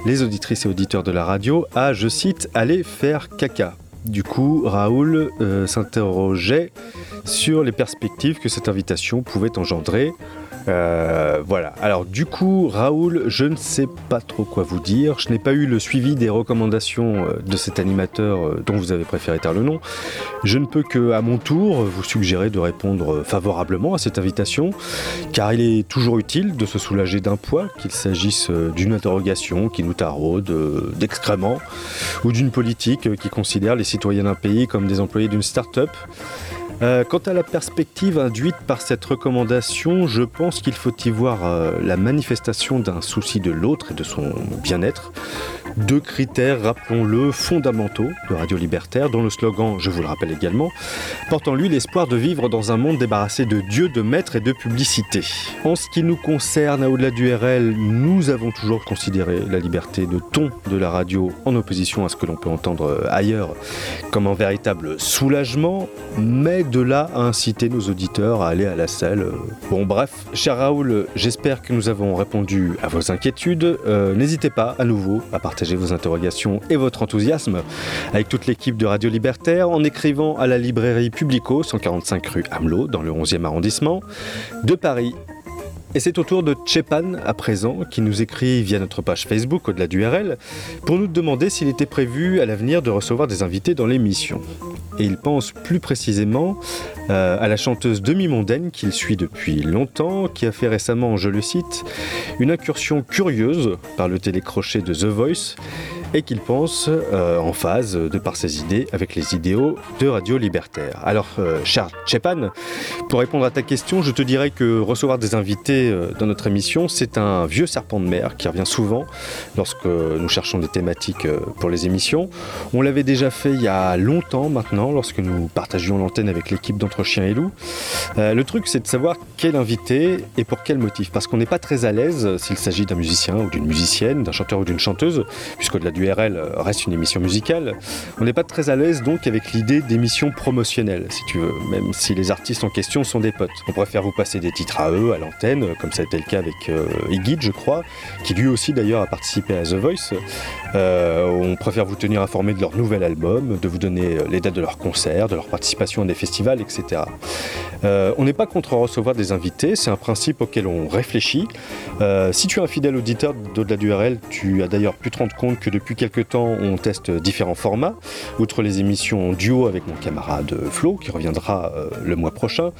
les auditrices et auditeurs de la radio à, je cite, aller faire caca. Du coup, Raoul euh, s'interrogeait sur les perspectives que cette invitation pouvait engendrer. Euh, voilà. Alors du coup, Raoul, je ne sais pas trop quoi vous dire. Je n'ai pas eu le suivi des recommandations euh, de cet animateur euh, dont vous avez préféré taire le nom. Je ne peux que, à mon tour, vous suggérer de répondre favorablement à cette invitation, car il est toujours utile de se soulager d'un poids, qu'il s'agisse d'une interrogation qui nous taraude, d'excréments, ou d'une politique qui considère les citoyens d'un pays comme des employés d'une start-up. Euh, quant à la perspective induite par cette recommandation, je pense qu'il faut y voir euh, la manifestation d'un souci de l'autre et de son bien-être. Deux critères, rappelons-le, fondamentaux de Radio Libertaire, dont le slogan, je vous le rappelle également, porte en lui l'espoir de vivre dans un monde débarrassé de Dieu, de maîtres et de publicité. En ce qui nous concerne, au-delà du RL, nous avons toujours considéré la liberté de ton de la radio en opposition à ce que l'on peut entendre ailleurs comme un véritable soulagement, mais de là à inciter nos auditeurs à aller à la salle. Bon bref, cher Raoul, j'espère que nous avons répondu à vos inquiétudes. Euh, N'hésitez pas à nouveau à partager vos interrogations et votre enthousiasme avec toute l'équipe de Radio Libertaire en écrivant à la librairie Publico, 145 rue Hamelot, dans le 11e arrondissement de Paris. Et c'est au tour de Tchepan, à présent, qui nous écrit via notre page Facebook au-delà du RL, pour nous demander s'il était prévu à l'avenir de recevoir des invités dans l'émission. Et il pense plus précisément euh, à la chanteuse demi-mondaine qu'il suit depuis longtemps, qui a fait récemment, je le cite, une incursion curieuse par le télécrochet de The Voice, et qu'il pense euh, en phase, de par ses idées, avec les idéaux de Radio Libertaire. Alors, euh, cher Tchepan, pour répondre à ta question, je te dirais que recevoir des invités euh, dans notre émission, c'est un vieux serpent de mer qui revient souvent lorsque nous cherchons des thématiques pour les émissions. On l'avait déjà fait il y a longtemps maintenant, lorsque nous partagions l'antenne avec l'équipe d'Entre Chiens et Loups. Euh, le truc, c'est de savoir quel invité et pour quel motif. Parce qu'on n'est pas très à l'aise s'il s'agit d'un musicien ou d'une musicienne, d'un chanteur ou d'une chanteuse, puisqu'au-delà du RL euh, reste une émission musicale. On n'est pas très à l'aise donc avec l'idée d'émissions promotionnelles, si tu veux, même si les artistes en question sont des potes. On préfère vous passer des titres à eux, à l'antenne, comme ça a été le cas avec euh, Iggy, je crois, qui lui aussi d'ailleurs a participé à The Voice. Euh, on préfère vous tenir informé de leur nouvel album, de vous donner euh, les dates de leurs concerts, de leur participation à des festivals, etc. Euh, on n'est pas contre recevoir des invités, c'est un principe auquel on réfléchit. Euh, si tu es un fidèle auditeur d'au-delà du RL, tu as d'ailleurs pu te rendre compte que depuis quelques temps, on teste différents formats. Outre les émissions en duo avec mon camarade Flo, qui reviendra euh, le mois prochain,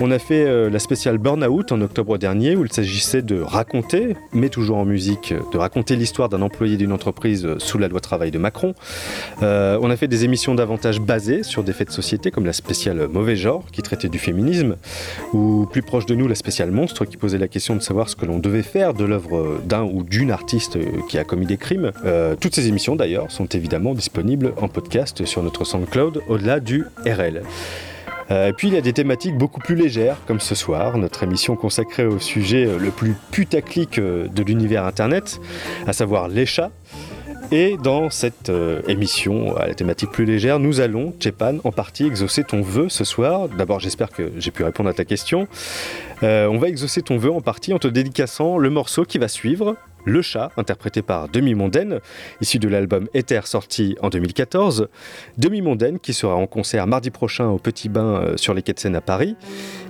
on a fait euh, la spéciale Burnout en octobre dernier, où il s'agissait de raconter, mais toujours en musique, de raconter l'histoire d'un employé d'une entreprise euh, sous la loi travail de Macron. Euh, on a fait des émissions davantage basées sur des faits de société, comme la spéciale Mauvais genre, qui traitait du féminisme, ou plus proche de nous, la spéciale Monstre, qui posait la question de savoir ce que l'on devait faire de l'œuvre d'un ou d'une artiste qui a commis des crimes. Euh, toutes ces émissions, d'ailleurs, sont évidemment disponibles en podcast sur notre SoundCloud au-delà du RL. Euh, et puis il y a des thématiques beaucoup plus légères, comme ce soir, notre émission consacrée au sujet le plus putaclic euh, de l'univers Internet, à savoir les chats. Et dans cette euh, émission à la thématique plus légère, nous allons, Tchepan, en partie exaucer ton vœu ce soir. D'abord, j'espère que j'ai pu répondre à ta question. Euh, on va exaucer ton vœu en partie en te dédicaçant le morceau qui va suivre, Le Chat, interprété par Demi-Mondaine, issu de l'album Ether sorti en 2014. Demi-Mondaine qui sera en concert mardi prochain au Petit Bain euh, sur les quais de Seine à Paris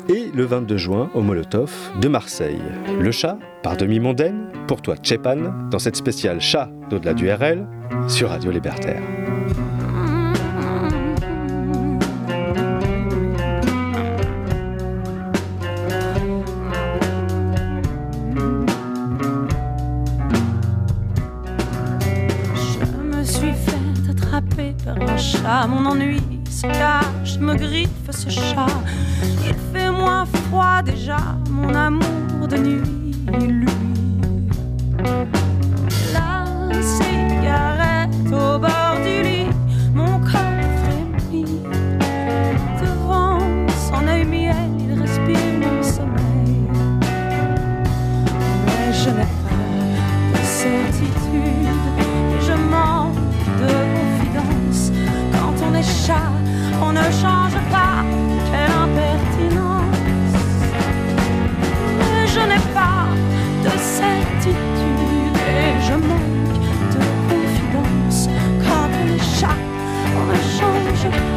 et le 22 juin au Molotov de Marseille. Le Chat par Demi-Mondaine, pour toi Tchepan, dans cette spéciale Chat d'au-delà du RL sur Radio Libertaire. Mon ennui se cache, me griffe ce chat. Il fait moins froid déjà, mon amour de nuit, lui. La cigarette au bord on ne change pas, quelle impertinence. Je n'ai pas de certitude et je manque de confidence. Quand on est chat, on ne change pas,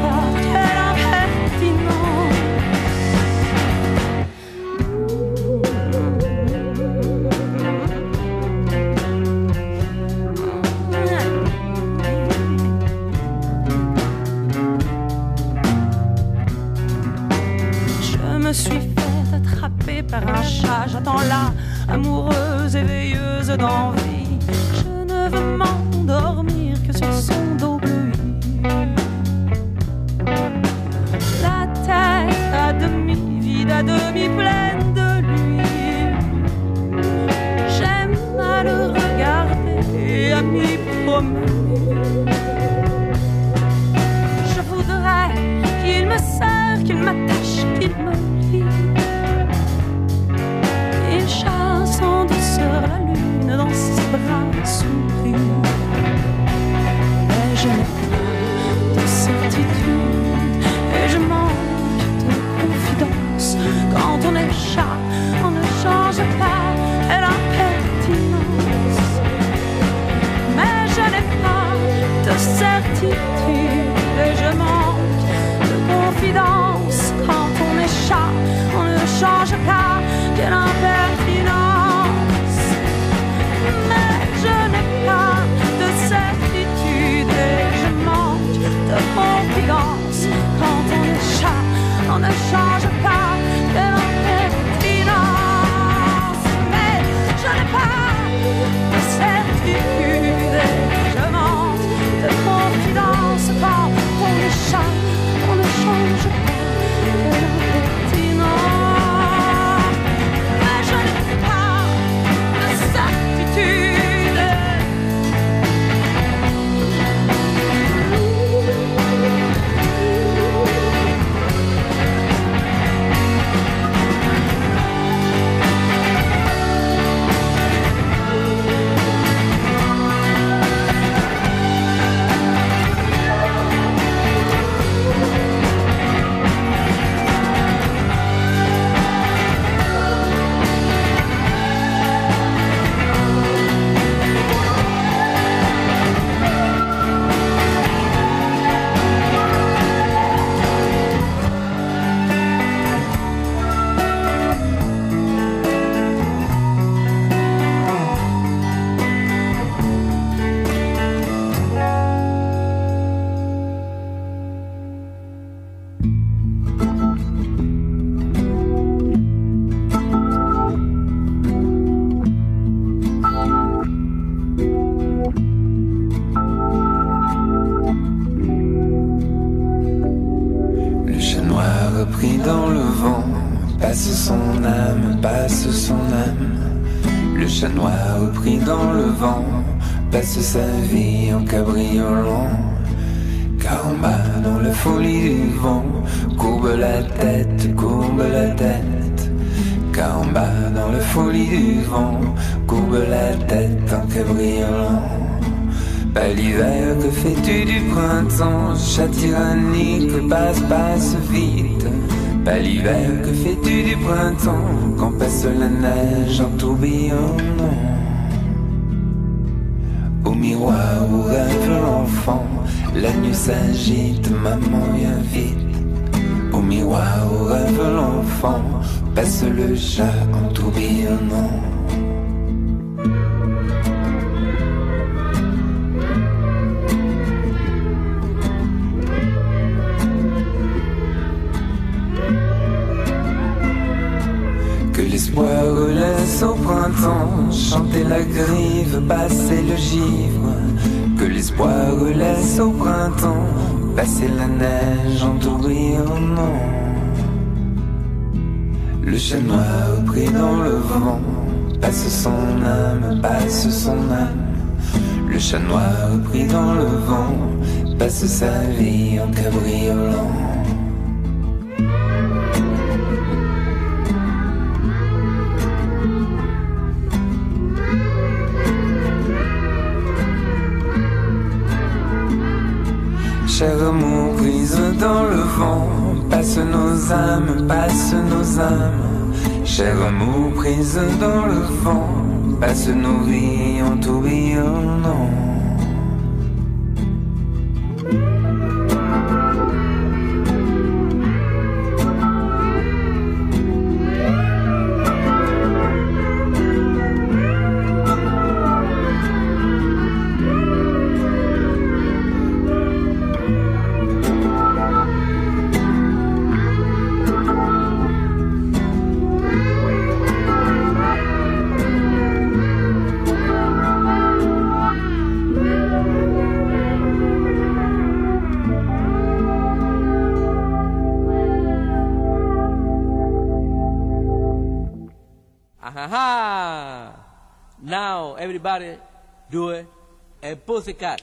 un chat, j'attends là, amoureuse et veilleuse d'envie. Je ne veux m'endormir que sur son dos bleu. La tête à demi vide, à demi pleine de lui. J'aime à le regarder et à m'y promener. Je voudrais qu'il me serre, qu'il m'attache, qu'il me dans ses bras. Mais je n'ai pas de certitude et je manque de confidence. Quand on est chat, on ne change pas et l'impertinence. Mais je n'ai pas de certitude et je manque de confidence. Quand on est chat, on ne change pas quelle impertinence. Mais passe, vite. Pas l'hiver, que fais-tu du printemps Quand passe la neige en tourbillonnant? Au miroir où rêve l'enfant La nuit s'agite, maman vient vite Au miroir où rêve l'enfant Passe le chat en tourbillonnant passer le givre Que l'espoir relaisse au printemps Passer la neige en tourbillonnant Le chat noir pris dans le vent Passe son âme, passe son âme. Le chat noir pris dans le vent Passe sa vie en cabriolant Cher amour prise dans le vent, passe nos vies en tourbillonnant. Everybody do it a pussycat.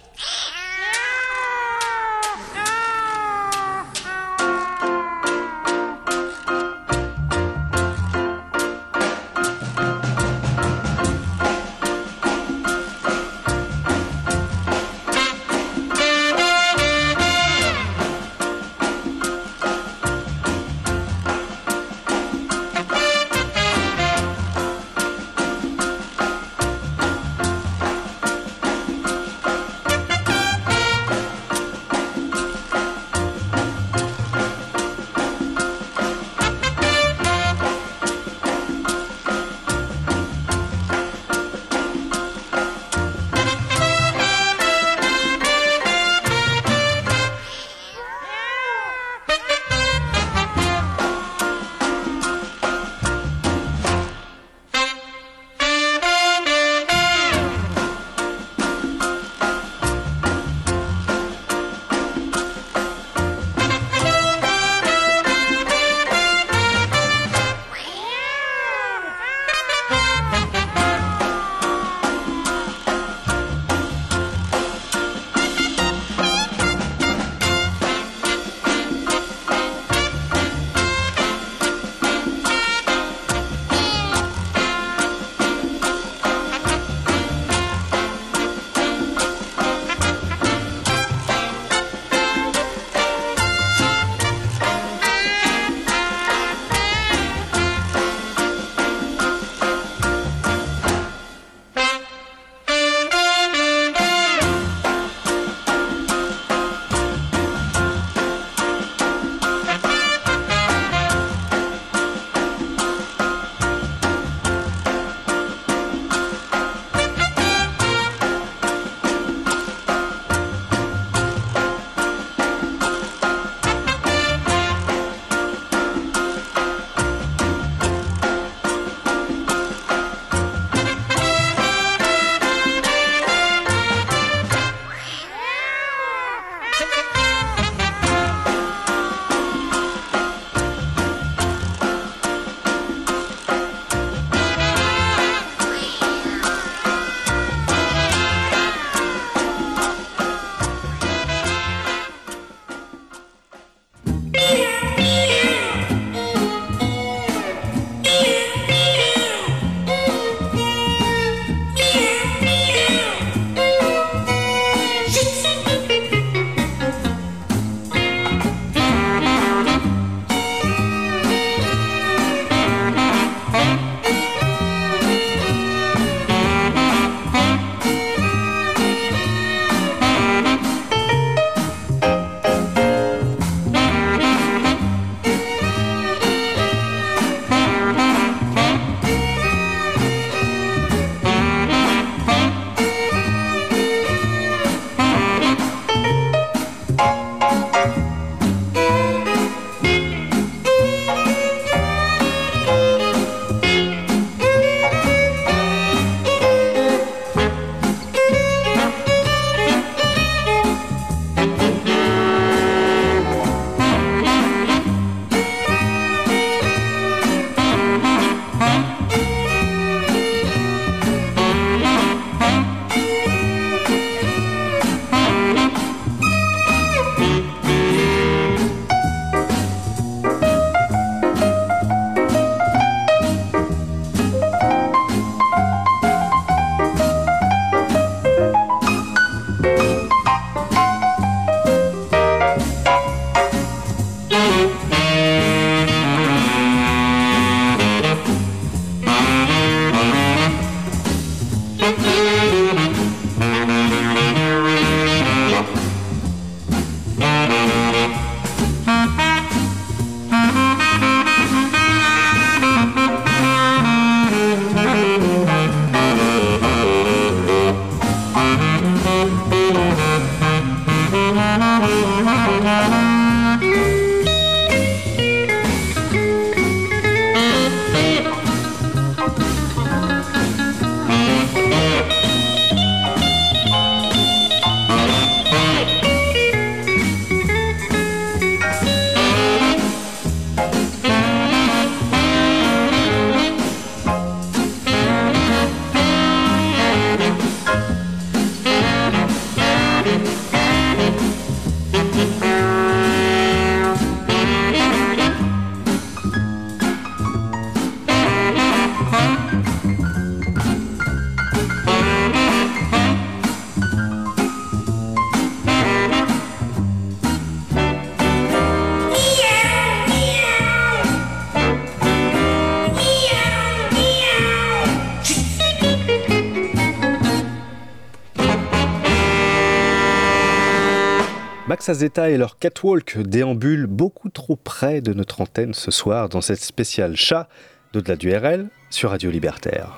Max Azetta et leur catwalk déambulent beaucoup trop près de notre antenne ce soir dans cette spéciale chat d'au-delà du RL sur Radio Libertaire.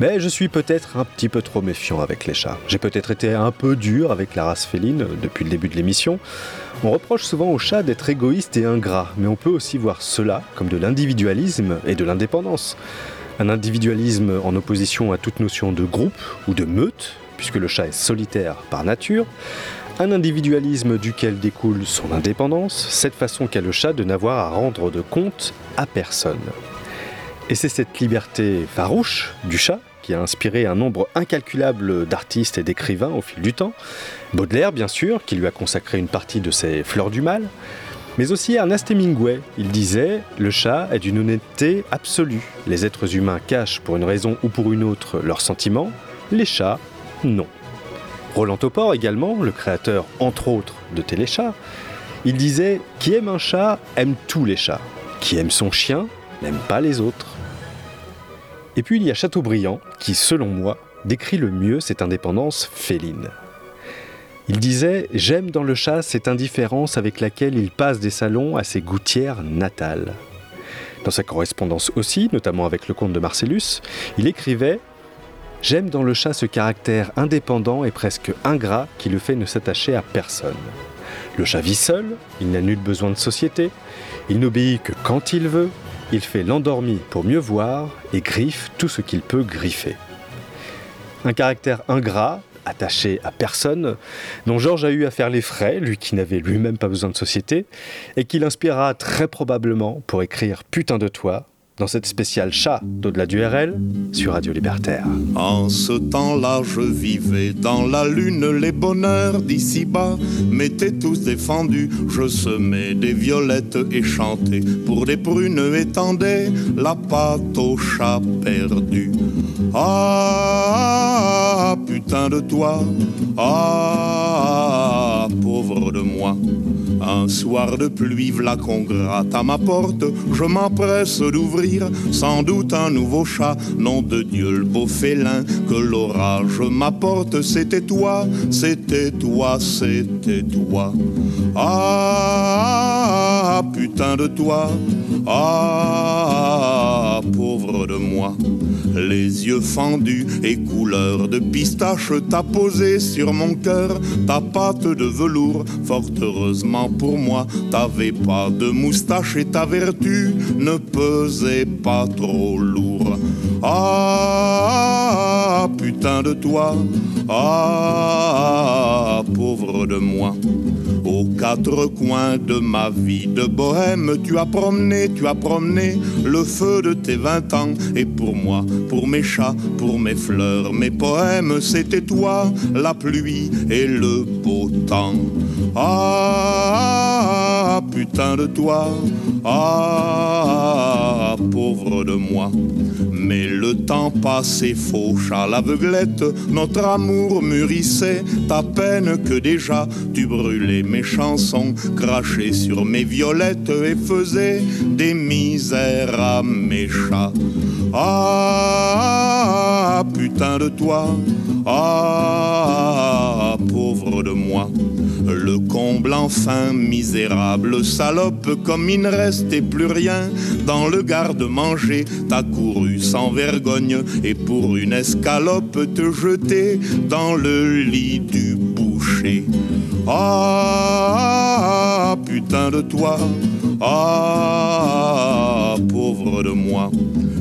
Mais je suis peut-être un petit peu trop méfiant avec les chats. J'ai peut-être été un peu dur avec la race féline depuis le début de l'émission. On reproche souvent aux chats d'être égoïstes et ingrats, mais on peut aussi voir cela comme de l'individualisme et de l'indépendance. Un individualisme en opposition à toute notion de groupe ou de meute, puisque le chat est solitaire par nature, un individualisme duquel découle son indépendance, cette façon qu'a le chat de n'avoir à rendre de compte à personne. Et c'est cette liberté farouche du chat qui a inspiré un nombre incalculable d'artistes et d'écrivains au fil du temps. Baudelaire, bien sûr, qui lui a consacré une partie de ses Fleurs du mal, mais aussi Ernest Hemingway. Il disait Le chat est d'une honnêteté absolue. Les êtres humains cachent pour une raison ou pour une autre leurs sentiments, les chats, non. Roland Topor également, le créateur entre autres de Téléchat, il disait Qui aime un chat aime tous les chats. Qui aime son chien n'aime pas les autres. Et puis il y a Chateaubriand qui, selon moi, décrit le mieux cette indépendance féline. Il disait J'aime dans le chat cette indifférence avec laquelle il passe des salons à ses gouttières natales. Dans sa correspondance aussi, notamment avec le comte de Marcellus, il écrivait J'aime dans le chat ce caractère indépendant et presque ingrat qui le fait ne s'attacher à personne. Le chat vit seul, il n'a nul besoin de société, il n'obéit que quand il veut, il fait l'endormi pour mieux voir et griffe tout ce qu'il peut griffer. Un caractère ingrat, attaché à personne, dont Georges a eu à faire les frais, lui qui n'avait lui-même pas besoin de société, et qui l'inspirera très probablement pour écrire Putain de toi, dans cette spéciale chat d'au-delà du RL sur Radio Libertaire. En ce temps-là, je vivais dans la lune, les bonheurs d'ici-bas m'étaient tous défendus. Je semais des violettes et chantais pour des prunes étendais la pâte au chat perdu. Ah, putain de toi, ah, de moi. Un soir de pluie, v'là qu'on gratte à ma porte, je m'empresse d'ouvrir, sans doute un nouveau chat, nom de Dieu le beau félin, que l'orage m'apporte, c'était toi, c'était toi, c'était toi. Ah, putain de toi, ah, pauvre moi. Les yeux fendus et couleur de pistache, t'as posé sur mon cœur ta patte de velours. Fort heureusement pour moi, t'avais pas de moustache et ta vertu ne pesait pas trop lourd. Ah, putain de toi, ah, pauvre de moi. Aux quatre coins de ma vie de bohème, tu as promené, tu as promené le feu de tes vingt ans. Et pour moi, pour mes chats, pour mes fleurs, mes poèmes, c'était toi, la pluie et le beau temps. Ah, putain de toi, ah, pauvre de moi. Mais le temps passé fauche à l'aveuglette, notre amour mûrissait, ta peine que déjà tu brûlais mes chansons, crachais sur mes violettes et faisais des misères à mes chats. Ah, putain de toi, ah, pauvre de moi. Le comble enfin misérable salope, comme il ne restait plus rien dans le garde-manger, t'as couru sans vergogne et pour une escalope te jeter dans le lit du boucher. Ah, putain de toi. Ah, pauvre de moi.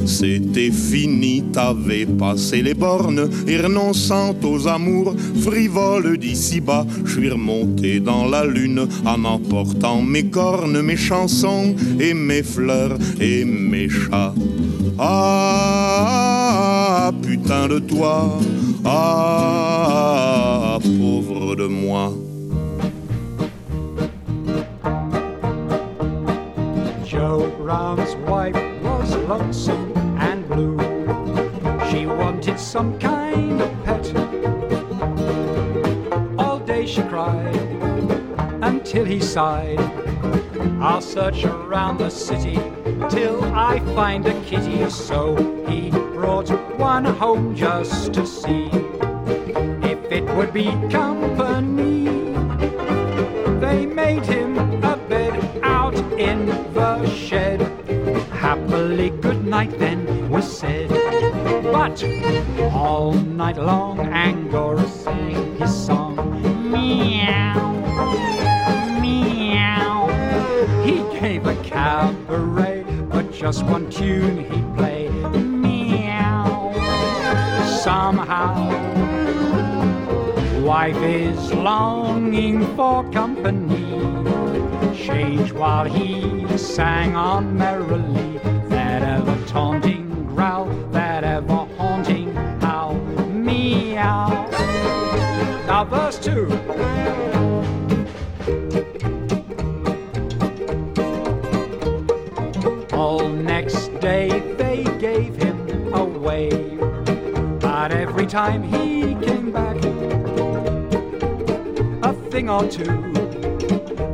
C'était fini, t'avais passé les bornes et renonçant aux amours frivoles d'ici-bas, je suis remonté dans la lune en emportant mes cornes, mes chansons et mes fleurs et mes chats. Ah, putain de toi, ah, pauvre de moi. Joe Brown's wife was lonesome and blue. She wanted some kind of pet. All day she cried until he sighed. I'll search around the city till I find a kitty. So he brought one home just to see if it would be company. Night then was said. But all night long Angora sang his song. Meow, meow. He gave a cabaret, but just one tune he'd play. Meow. Somehow wife is longing for company. Change while he sang on merrily. Taunting growl, that ever haunting howl. Meow. Now, verse two. All next day they gave him away. But every time he came back, a thing or two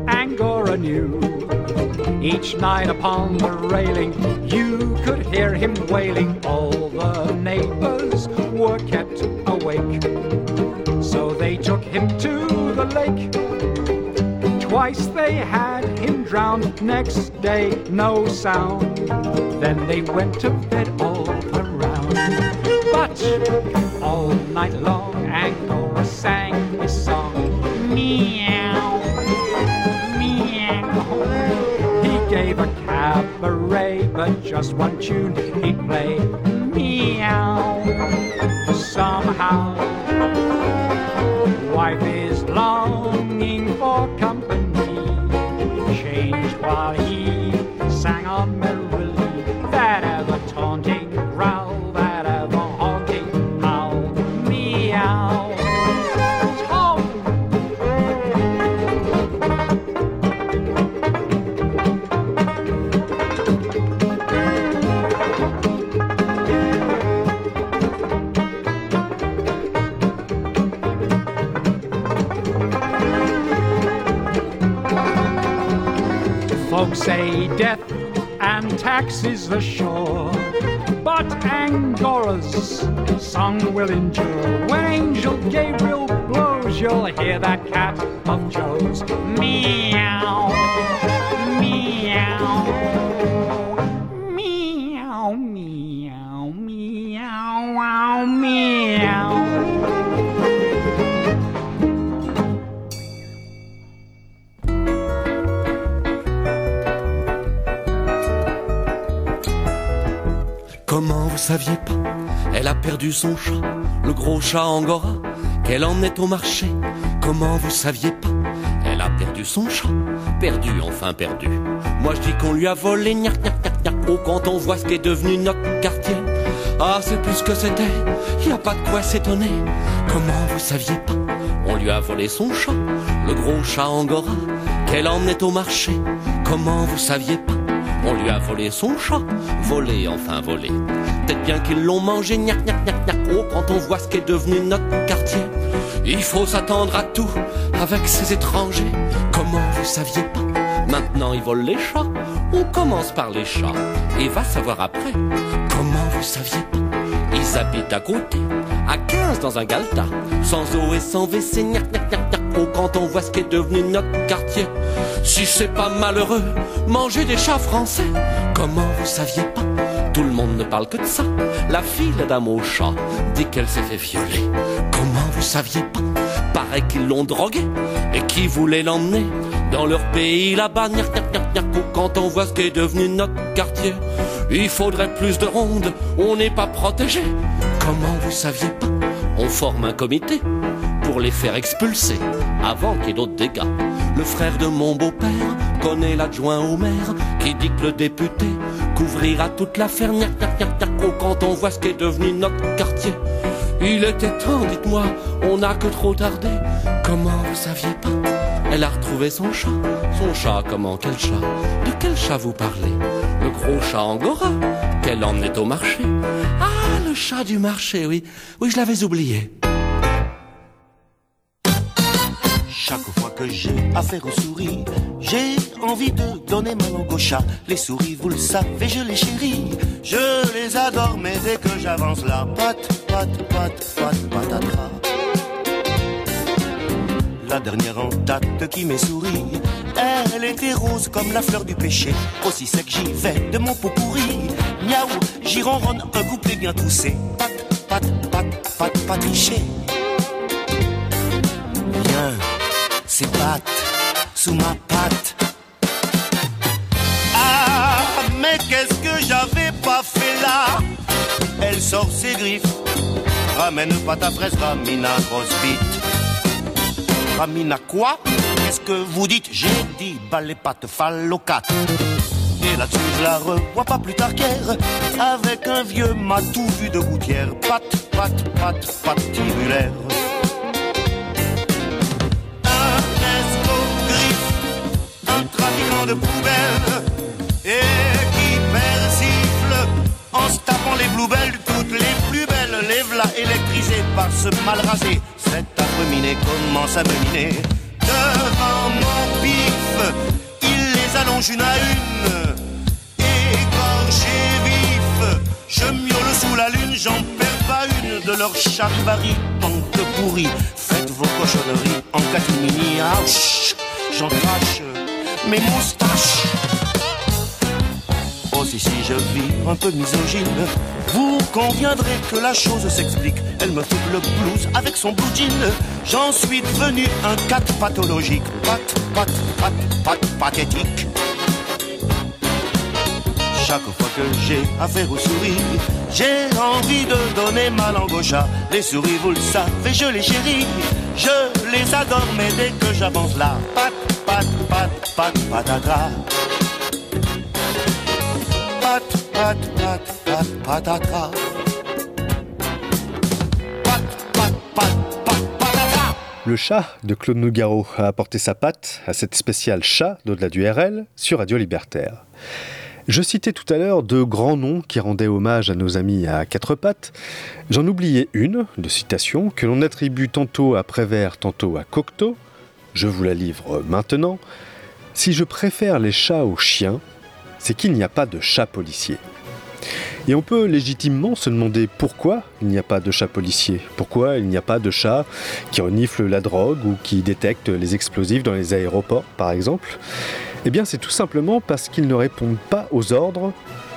Angora knew. Each night upon the railing, you hear him wailing. All the neighbors were kept awake. So they took him to the lake. Twice they had him drowned. Next day, no sound. Then they went to bed all around. But all night long, Angora sang his song. Meow, cabaret, but just one tune he'd play. Meow. Somehow, taxes the shore, but Angora's song will endure. When Angel Gabriel blows, you'll hear that cat son chat, le gros chat Angora, qu'elle en est au marché. Comment vous saviez pas? Elle a perdu son chat, perdu, enfin perdu. Moi je dis qu'on lui a volé, gnac gnac gnac. Oh, quand on voit ce qui est devenu notre quartier. Ah, c'est plus que c'était, y a pas de quoi s'étonner. Comment vous saviez pas? On lui a volé son chat, le gros chat Angora, qu'elle en est au marché. Comment vous saviez pas? On lui a volé son chat, volé, enfin volé. Peut-être bien qu'ils l'ont mangé, gnac gnac gnac gnac. Oh, quand on voit ce qu'est devenu notre quartier, il faut s'attendre à tout avec ces étrangers. Comment vous saviez pas? Maintenant ils volent les chats. On commence par les chats et va savoir après. Comment vous saviez pas? Ils habitent à côté, à 15 dans un galta, sans eau et sans WC, gnac gnac gnac gnac. Oh, quand on voit ce qu'est devenu notre quartier. Si c'est pas malheureux, manger des chats français. Comment vous saviez Tout le monde ne parle que de ça. La fille la dame au chat dit qu'elle s'est fait violer. Comment vous saviez pas? Paraît qu'ils l'ont drogué et qui voulait l'emmener Dans leur pays là-bas, quand on voit ce qu'est devenu notre quartier, il faudrait plus de rondes, on n'est pas protégé. Comment vous saviez pas? On forme un comité pour les faire expulser avant qu'il y ait d'autres dégâts. Le frère de mon beau-père connaît l'adjoint au maire qui dit que le député couvrira toute gnac, oh, quand on voit ce qu'est devenu notre quartier. Il était temps, dites-moi, on n'a que trop tardé. Comment vous saviez pas? Elle a retrouvé son chat. Son chat, comment Quel chat? De quel chat vous parlez? Le gros chat Angora Qu'elle emmenait au marché Ah, le chat du marché, oui. Oui, je l'avais oublié. J'ai affaire aux souris, j'ai envie de donner ma langue au chat. Les souris, vous le savez, je les chéris. Je les adore, mais dès que j'avance la patte, patte, patte, patte, patatras. La dernière en date qui m'est souris, elle était rose comme la fleur du péché. Aussi sec j'y vais de mon pot pourri. Miaou, j'y ronronne un couplet bien toussé. Patte, patte, patte, patte, patriché. Ses pattes sous ma patte. Ah, mais qu'est-ce que j'avais pas fait là? Elle sort ses griffes, ramène pas ta fraise, ramina grosse bite. Ramina quoi? Qu'est-ce que vous dites? J'ai dit bah les pattes phallocates. Et là-dessus je la revois pas plus tard qu'hier Avec un vieux matou vu de gouttière Patte, patte, patte, patibulaire un trafiquant de poubelles et qui persifle en se tapant les bluebelles toutes les plus belles. Les v'là électrisés par ce mal rasé. Cet minet commence à me. Devant mon pif, il les allonge une à une. Égorgé vif, je miaule sous la lune, j'en perds pas une de leur charivari. Tante pourrie, faites vos cochonneries en catimini. Ouch, j'en crache mes moustaches. Oh si si je vis un peu misogyne, vous conviendrez que la chose s'explique. Elle me fout le blues avec son blue jean. J'en suis devenu un cat pathologique. Pat, pat, pat, pat, pathétique. Chaque fois que j'ai affaire aux souris, j'ai envie de donner ma langue au chat. Les souris, vous le savez, je les chéris. Je les adore, mais dès que j'avance là, pat, pat, pat, pat, patatra. Pat, pat, pat, pat, patatra. Le chat de Claude Nougaro a apporté sa patte à cette spéciale chat d'au-delà du RL sur Radio Libertaire. Je citais tout à l'heure deux grands noms qui rendaient hommage à nos amis à quatre pattes. J'en oubliais une, de citation, que l'on attribue tantôt à Prévert, tantôt à Cocteau. Je vous la livre maintenant. Si je préfère les chats aux chiens, c'est qu'il n'y a pas de chat policier. Et on peut légitimement se demander pourquoi il n'y a pas de chat policier, pourquoi il n'y a pas de chat qui renifle la drogue ou qui détecte les explosifs dans les aéroports par exemple? Eh bien c'est tout simplement parce qu'ils ne répondent pas aux ordres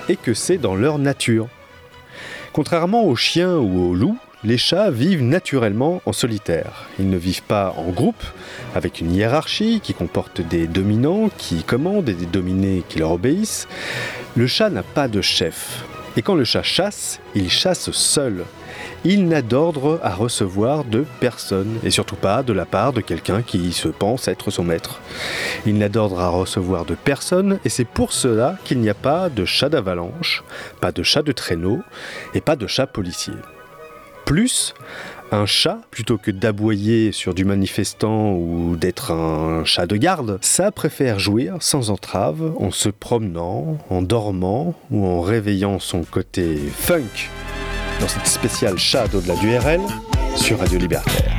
et que c'est dans leur nature. Contrairement aux chiens ou aux loups, les chats vivent naturellement en solitaire. Ils ne vivent pas en groupe, avec une hiérarchie qui comporte des dominants qui commandent et des dominés qui leur obéissent. Le chat n'a pas de chef. Et quand le chat chasse, il chasse seul. Il n'a d'ordre à recevoir de personne, et surtout pas de la part de quelqu'un qui se pense être son maître. Il n'a d'ordre à recevoir de personne, et c'est pour cela qu'il n'y a pas de chat d'avalanche, pas de chat de traîneau, et pas de chat policier. Plus, un chat, plutôt que d'aboyer sur du manifestant ou d'être un chat de garde, ça préfère jouir sans entrave, en se promenant, en dormant ou en réveillant son côté funk dans cette spéciale chat d'au-delà du RL sur Radio Libertaire.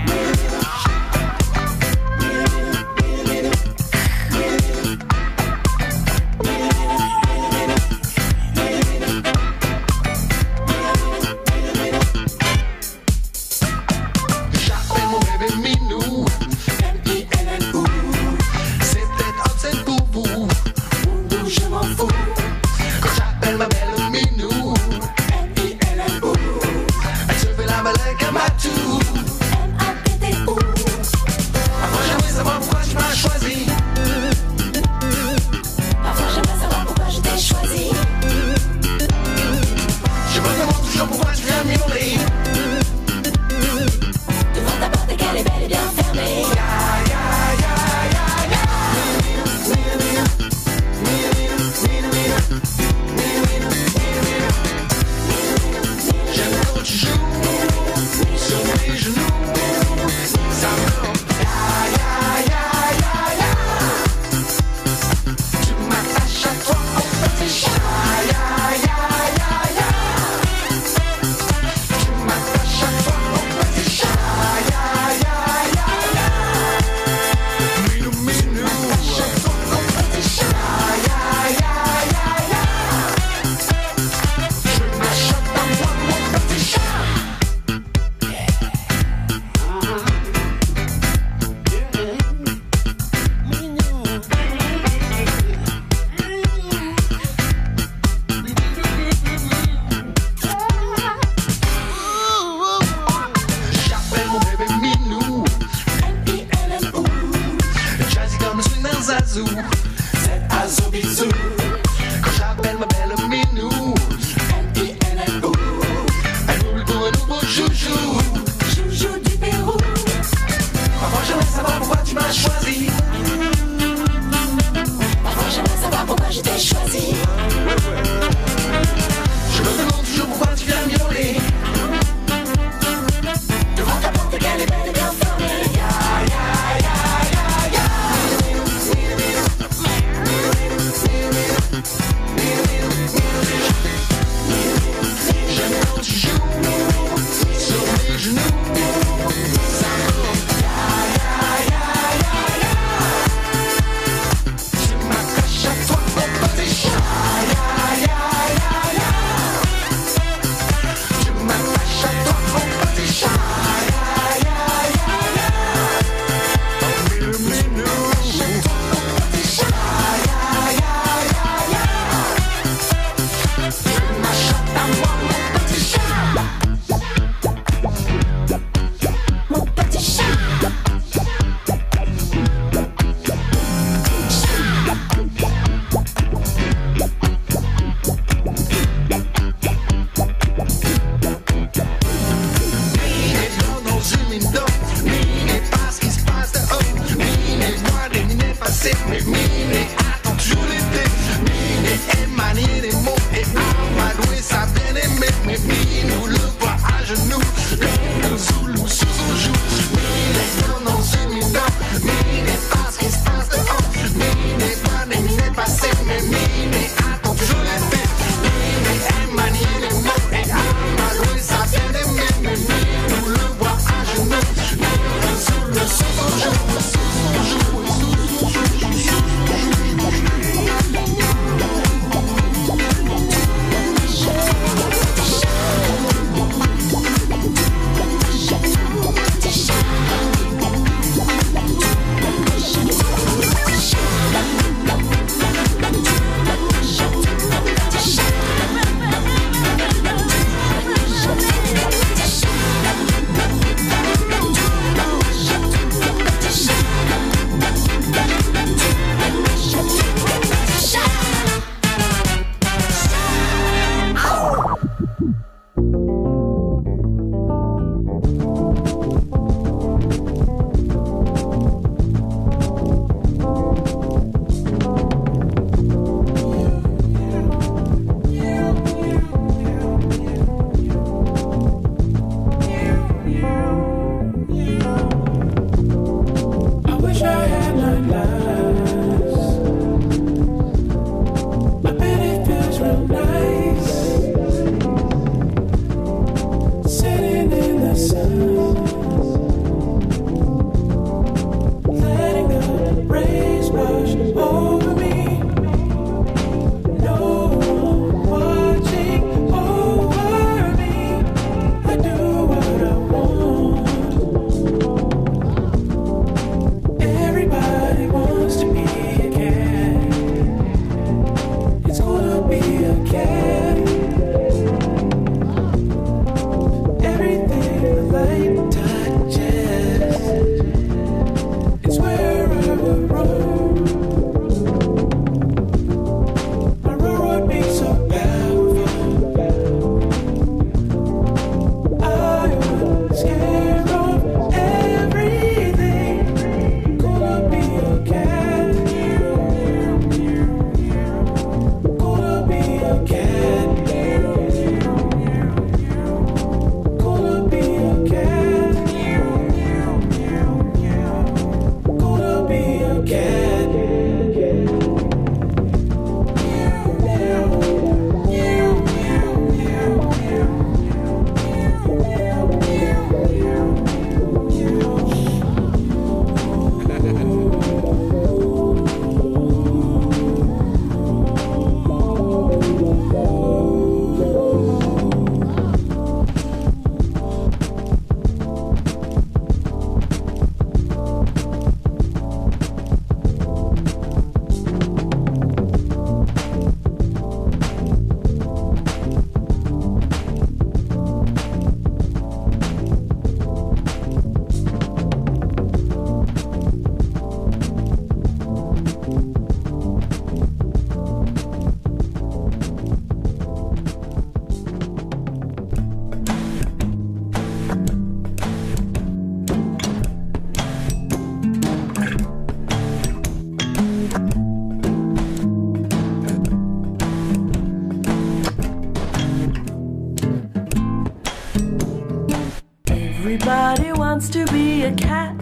Everybody wants to be a cat.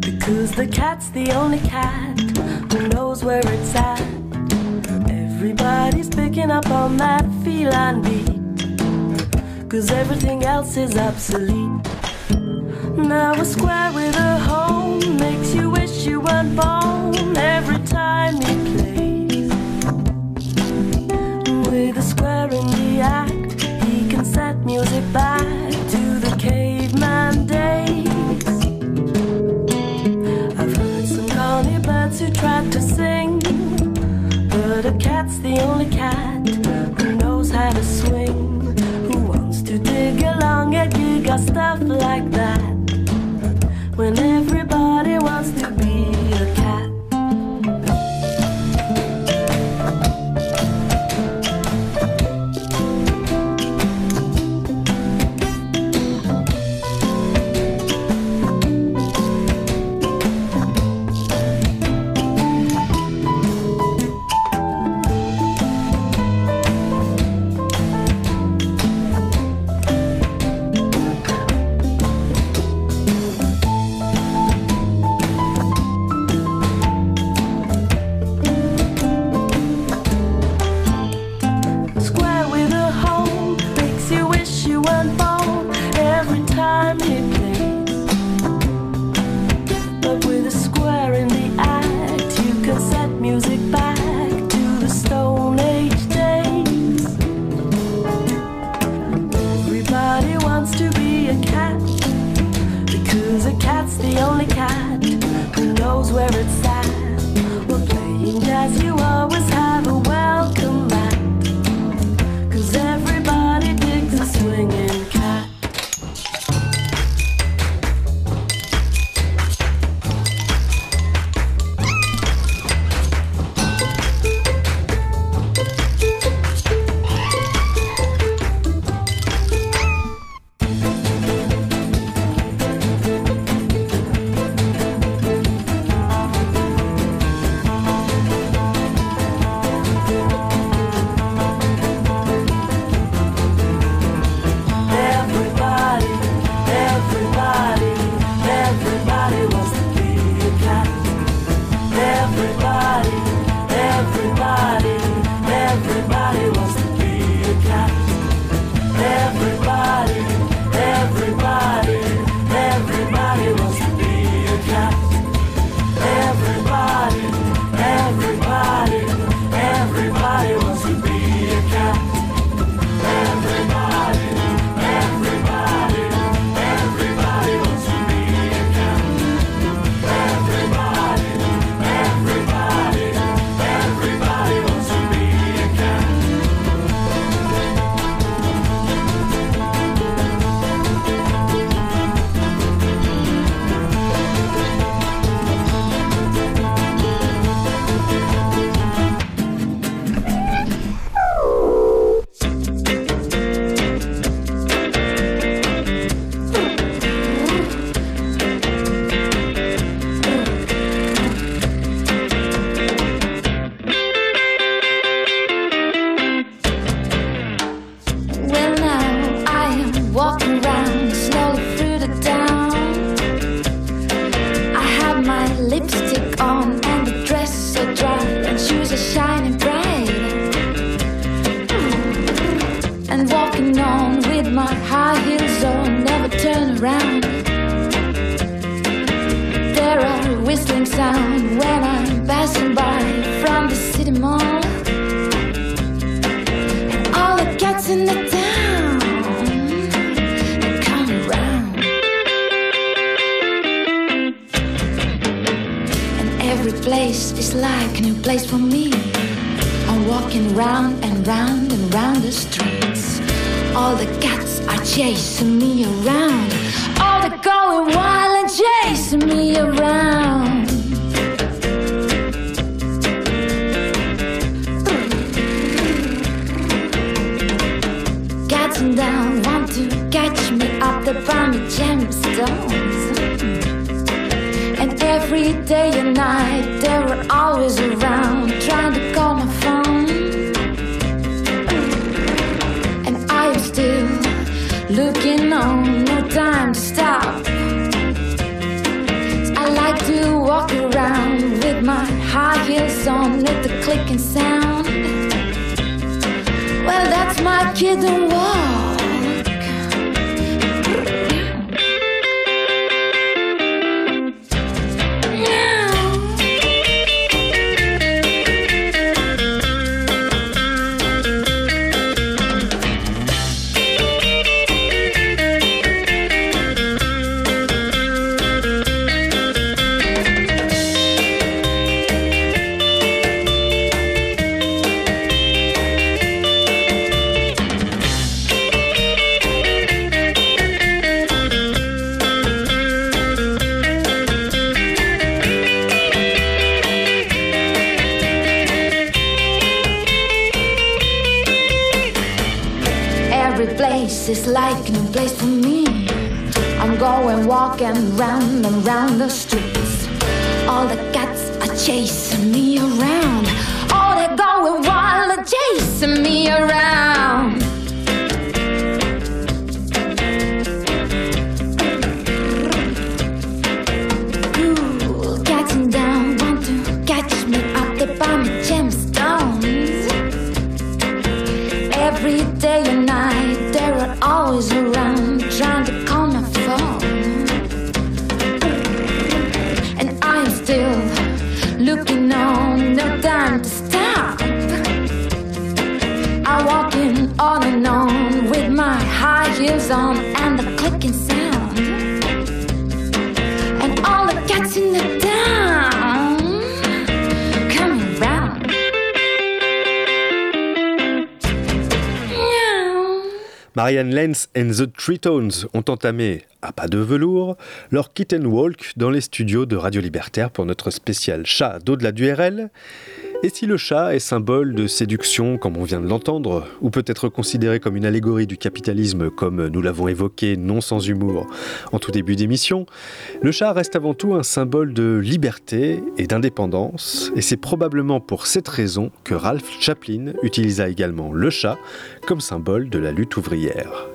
Because the cat's the only cat who knows where it's at. Everybody's picking up on that feline beat. Cause everything else is obsolete. Now a square with a And the Tritones ont entamé, à pas de velours, leur Kitten Walk dans les studios de Radio Libertaire pour notre spécial chat d'au-delà du RL. Et si le chat est symbole de séduction, comme on vient de l'entendre, ou peut être considéré comme une allégorie du capitalisme, comme nous l'avons évoqué non sans humour en tout début d'émission, le chat reste avant tout un symbole de liberté et d'indépendance, et c'est probablement pour cette raison que Ralph Chaplin utilisa également le chat comme symbole de la lutte ouvrière.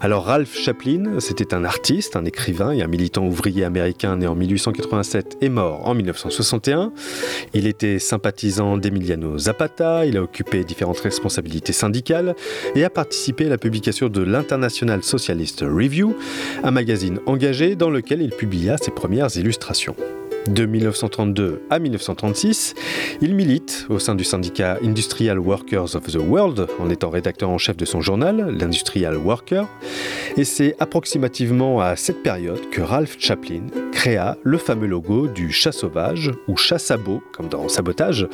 Alors Ralph Chaplin, c'était un artiste, un écrivain et un militant ouvrier américain né en 1887 et mort en 1961. Il était sympathisant d'Emiliano Zapata, il a occupé différentes responsabilités syndicales et a participé à la publication de l'International Socialist Review, un magazine engagé dans lequel il publia ses premières illustrations. De 1932 à 1936, il milite au sein du syndicat Industrial Workers of the World en étant rédacteur en chef de son journal, l'Industrial Worker. Et c'est approximativement à cette période que Ralph Chaplin créa le fameux logo du chat sauvage ou chat sabot, comme dans Sabotage,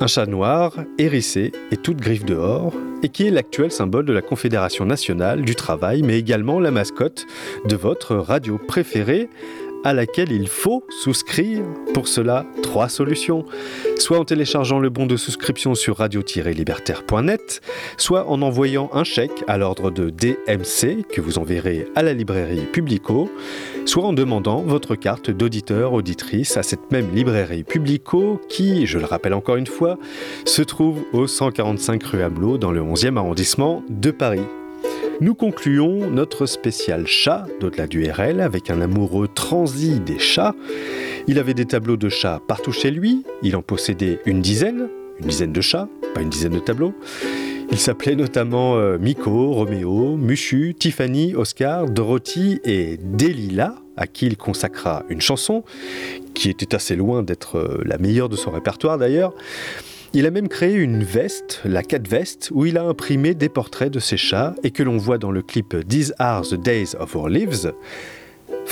un chat noir, hérissé et toute griffe dehors, et qui est l'actuel symbole de la Confédération nationale du travail, mais également la mascotte de votre radio préférée à laquelle il faut souscrire. Pour cela, trois solutions. Soit en téléchargeant le bon de souscription sur radio-libertaire.net, soit en envoyant un chèque à l'ordre de DMC que vous enverrez à la librairie Publico, soit en demandant votre carte d'auditeur auditrice à cette même librairie Publico qui, je le rappelle encore une fois, se trouve au 145 rue Hamelot dans le 11e arrondissement de Paris. Nous concluons notre spécial chat d'au-delà du RL avec un amoureux transi des chats. Il avait des tableaux de chats partout chez lui, il en possédait une dizaine, une dizaine de chats, pas une dizaine de tableaux. Il s'appelait notamment euh, Miko, Roméo, Muchu, Tiffany, Oscar, Dorothy et Delila, à qui il consacra une chanson, qui était assez loin d'être euh, la meilleure de son répertoire d'ailleurs. Il a même créé une veste, la cat veste, où il a imprimé des portraits de ses chats et que l'on voit dans le clip These Are the Days of Our Lives.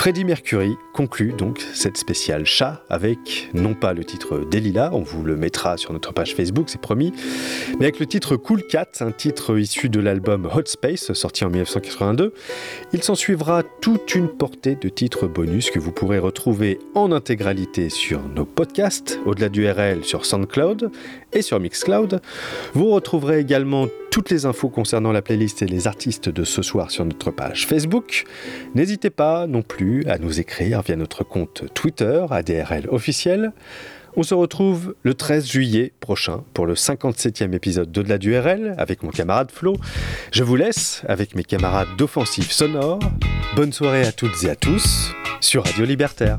Freddie Mercury conclut donc cette spéciale chat avec non pas le titre Delila, on vous le mettra sur notre page Facebook, c'est promis, mais avec le titre Cool Cat, un titre issu de l'album Hot Space sorti en 1982. Il s'en suivra toute une portée de titres bonus que vous pourrez retrouver en intégralité sur nos podcasts, au-delà du RL sur SoundCloud et sur Mixcloud. Vous retrouverez également toutes les infos concernant la playlist et les artistes de ce soir sur notre page Facebook. N'hésitez pas non plus à nous écrire via notre compte Twitter, ADRL officiel. On se retrouve le 13 juillet prochain pour le 57e épisode d'Au-delà du RL avec mon camarade Flo. Je vous laisse avec mes camarades d'offensive sonore. Bonne soirée à toutes et à tous sur Radio Libertaire.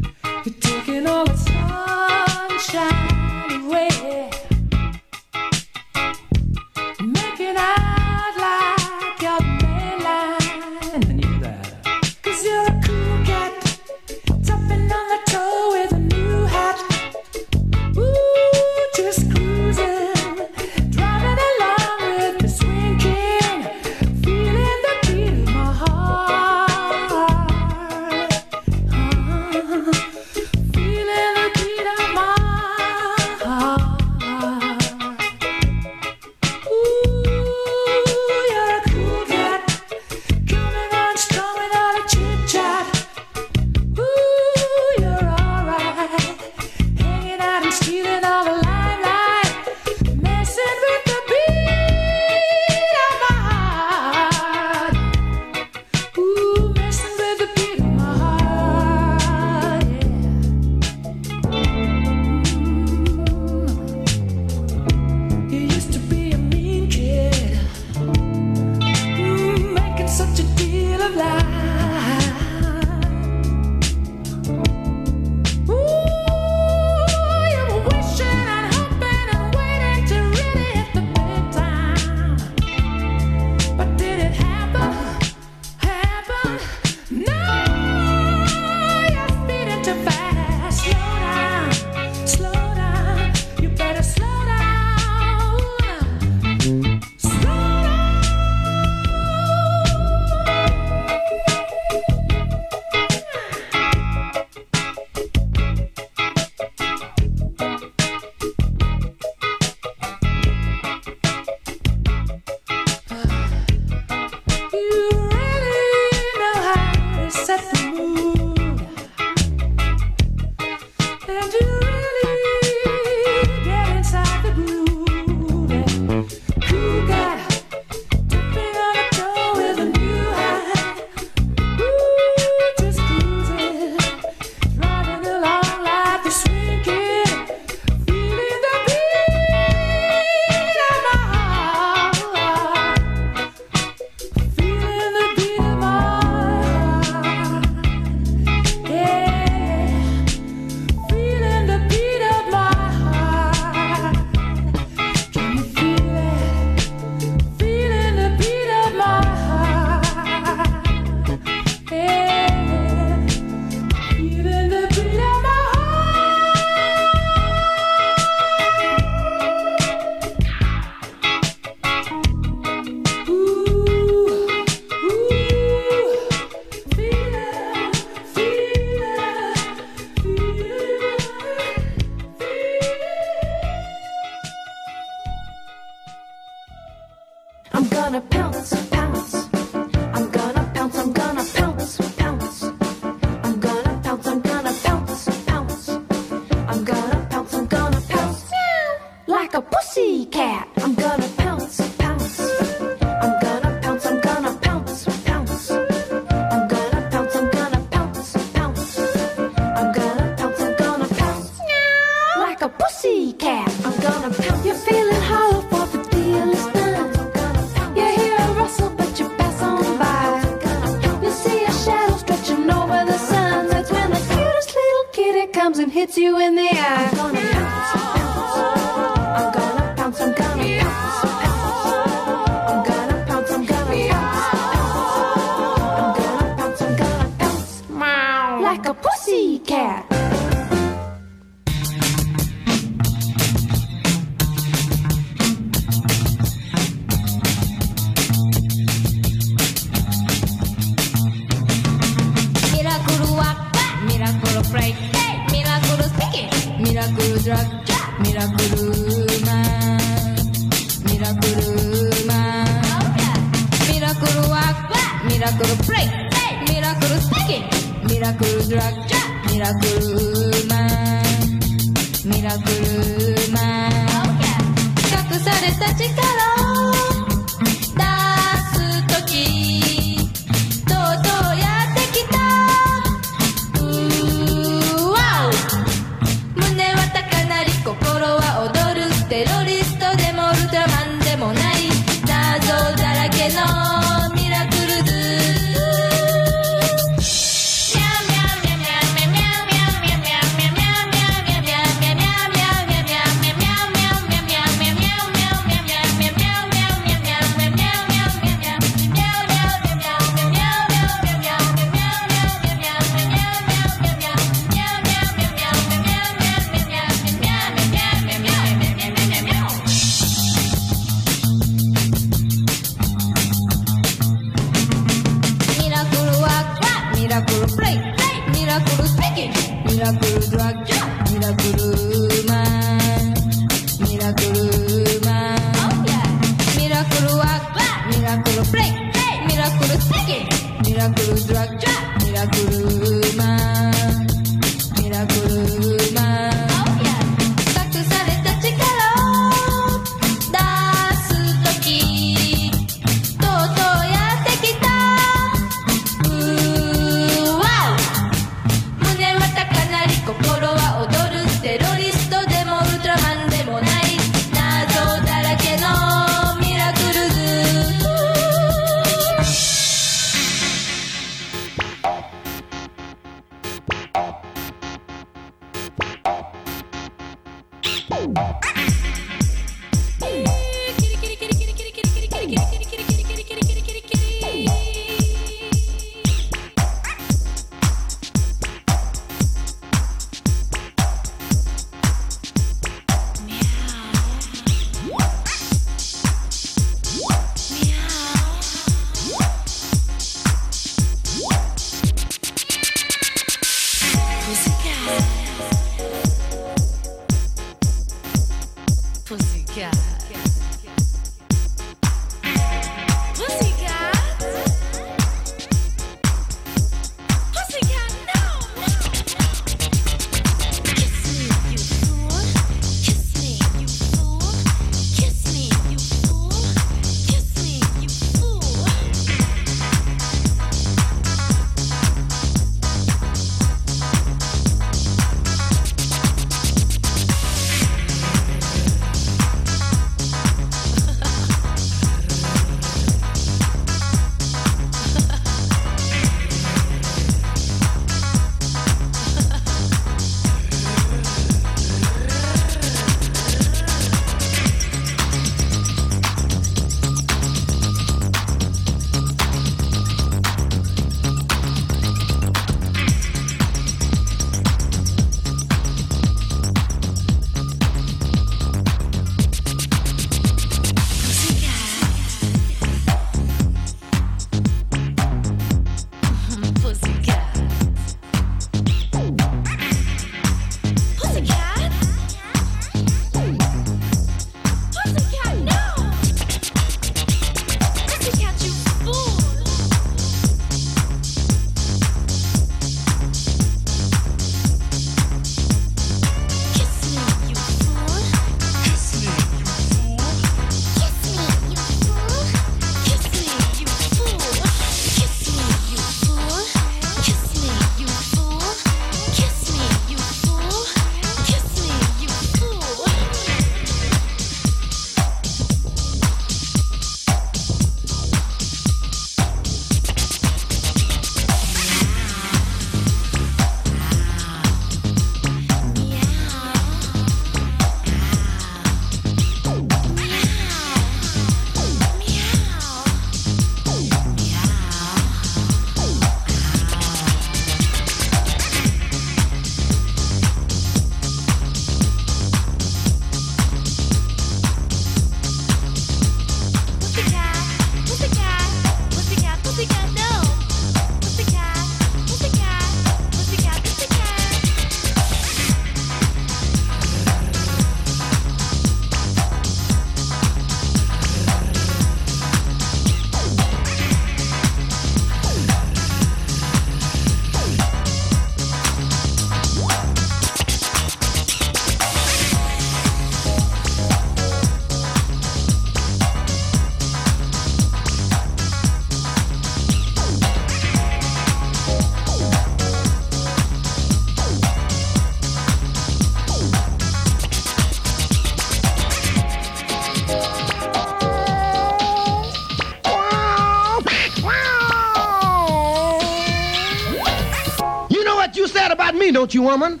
don't you, woman?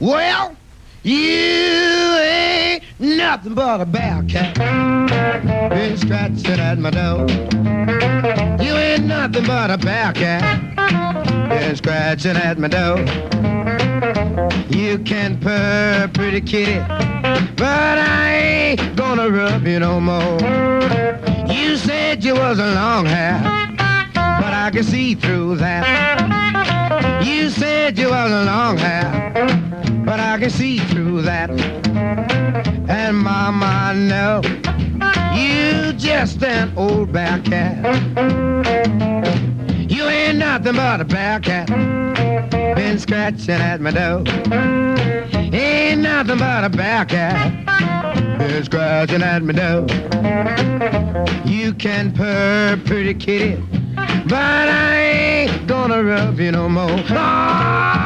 Well, you ain't nothing but a bellcat. Been scratching at my door. You ain't nothing but a bellcat. Been scratching at my door. You can purr, pretty kitty, but I ain't gonna rub you no more. You said you was a long hair. I can see through that. You said you was a long hair, but I can see through that. And mama, I know you just an old bearcat. You ain't nothing but a bearcat. Been scratching at my door. Ain't nothing but a bearcat. Been scratching at my door. You can purr, pretty kitty. But I ain't gonna rub you no more. Oh!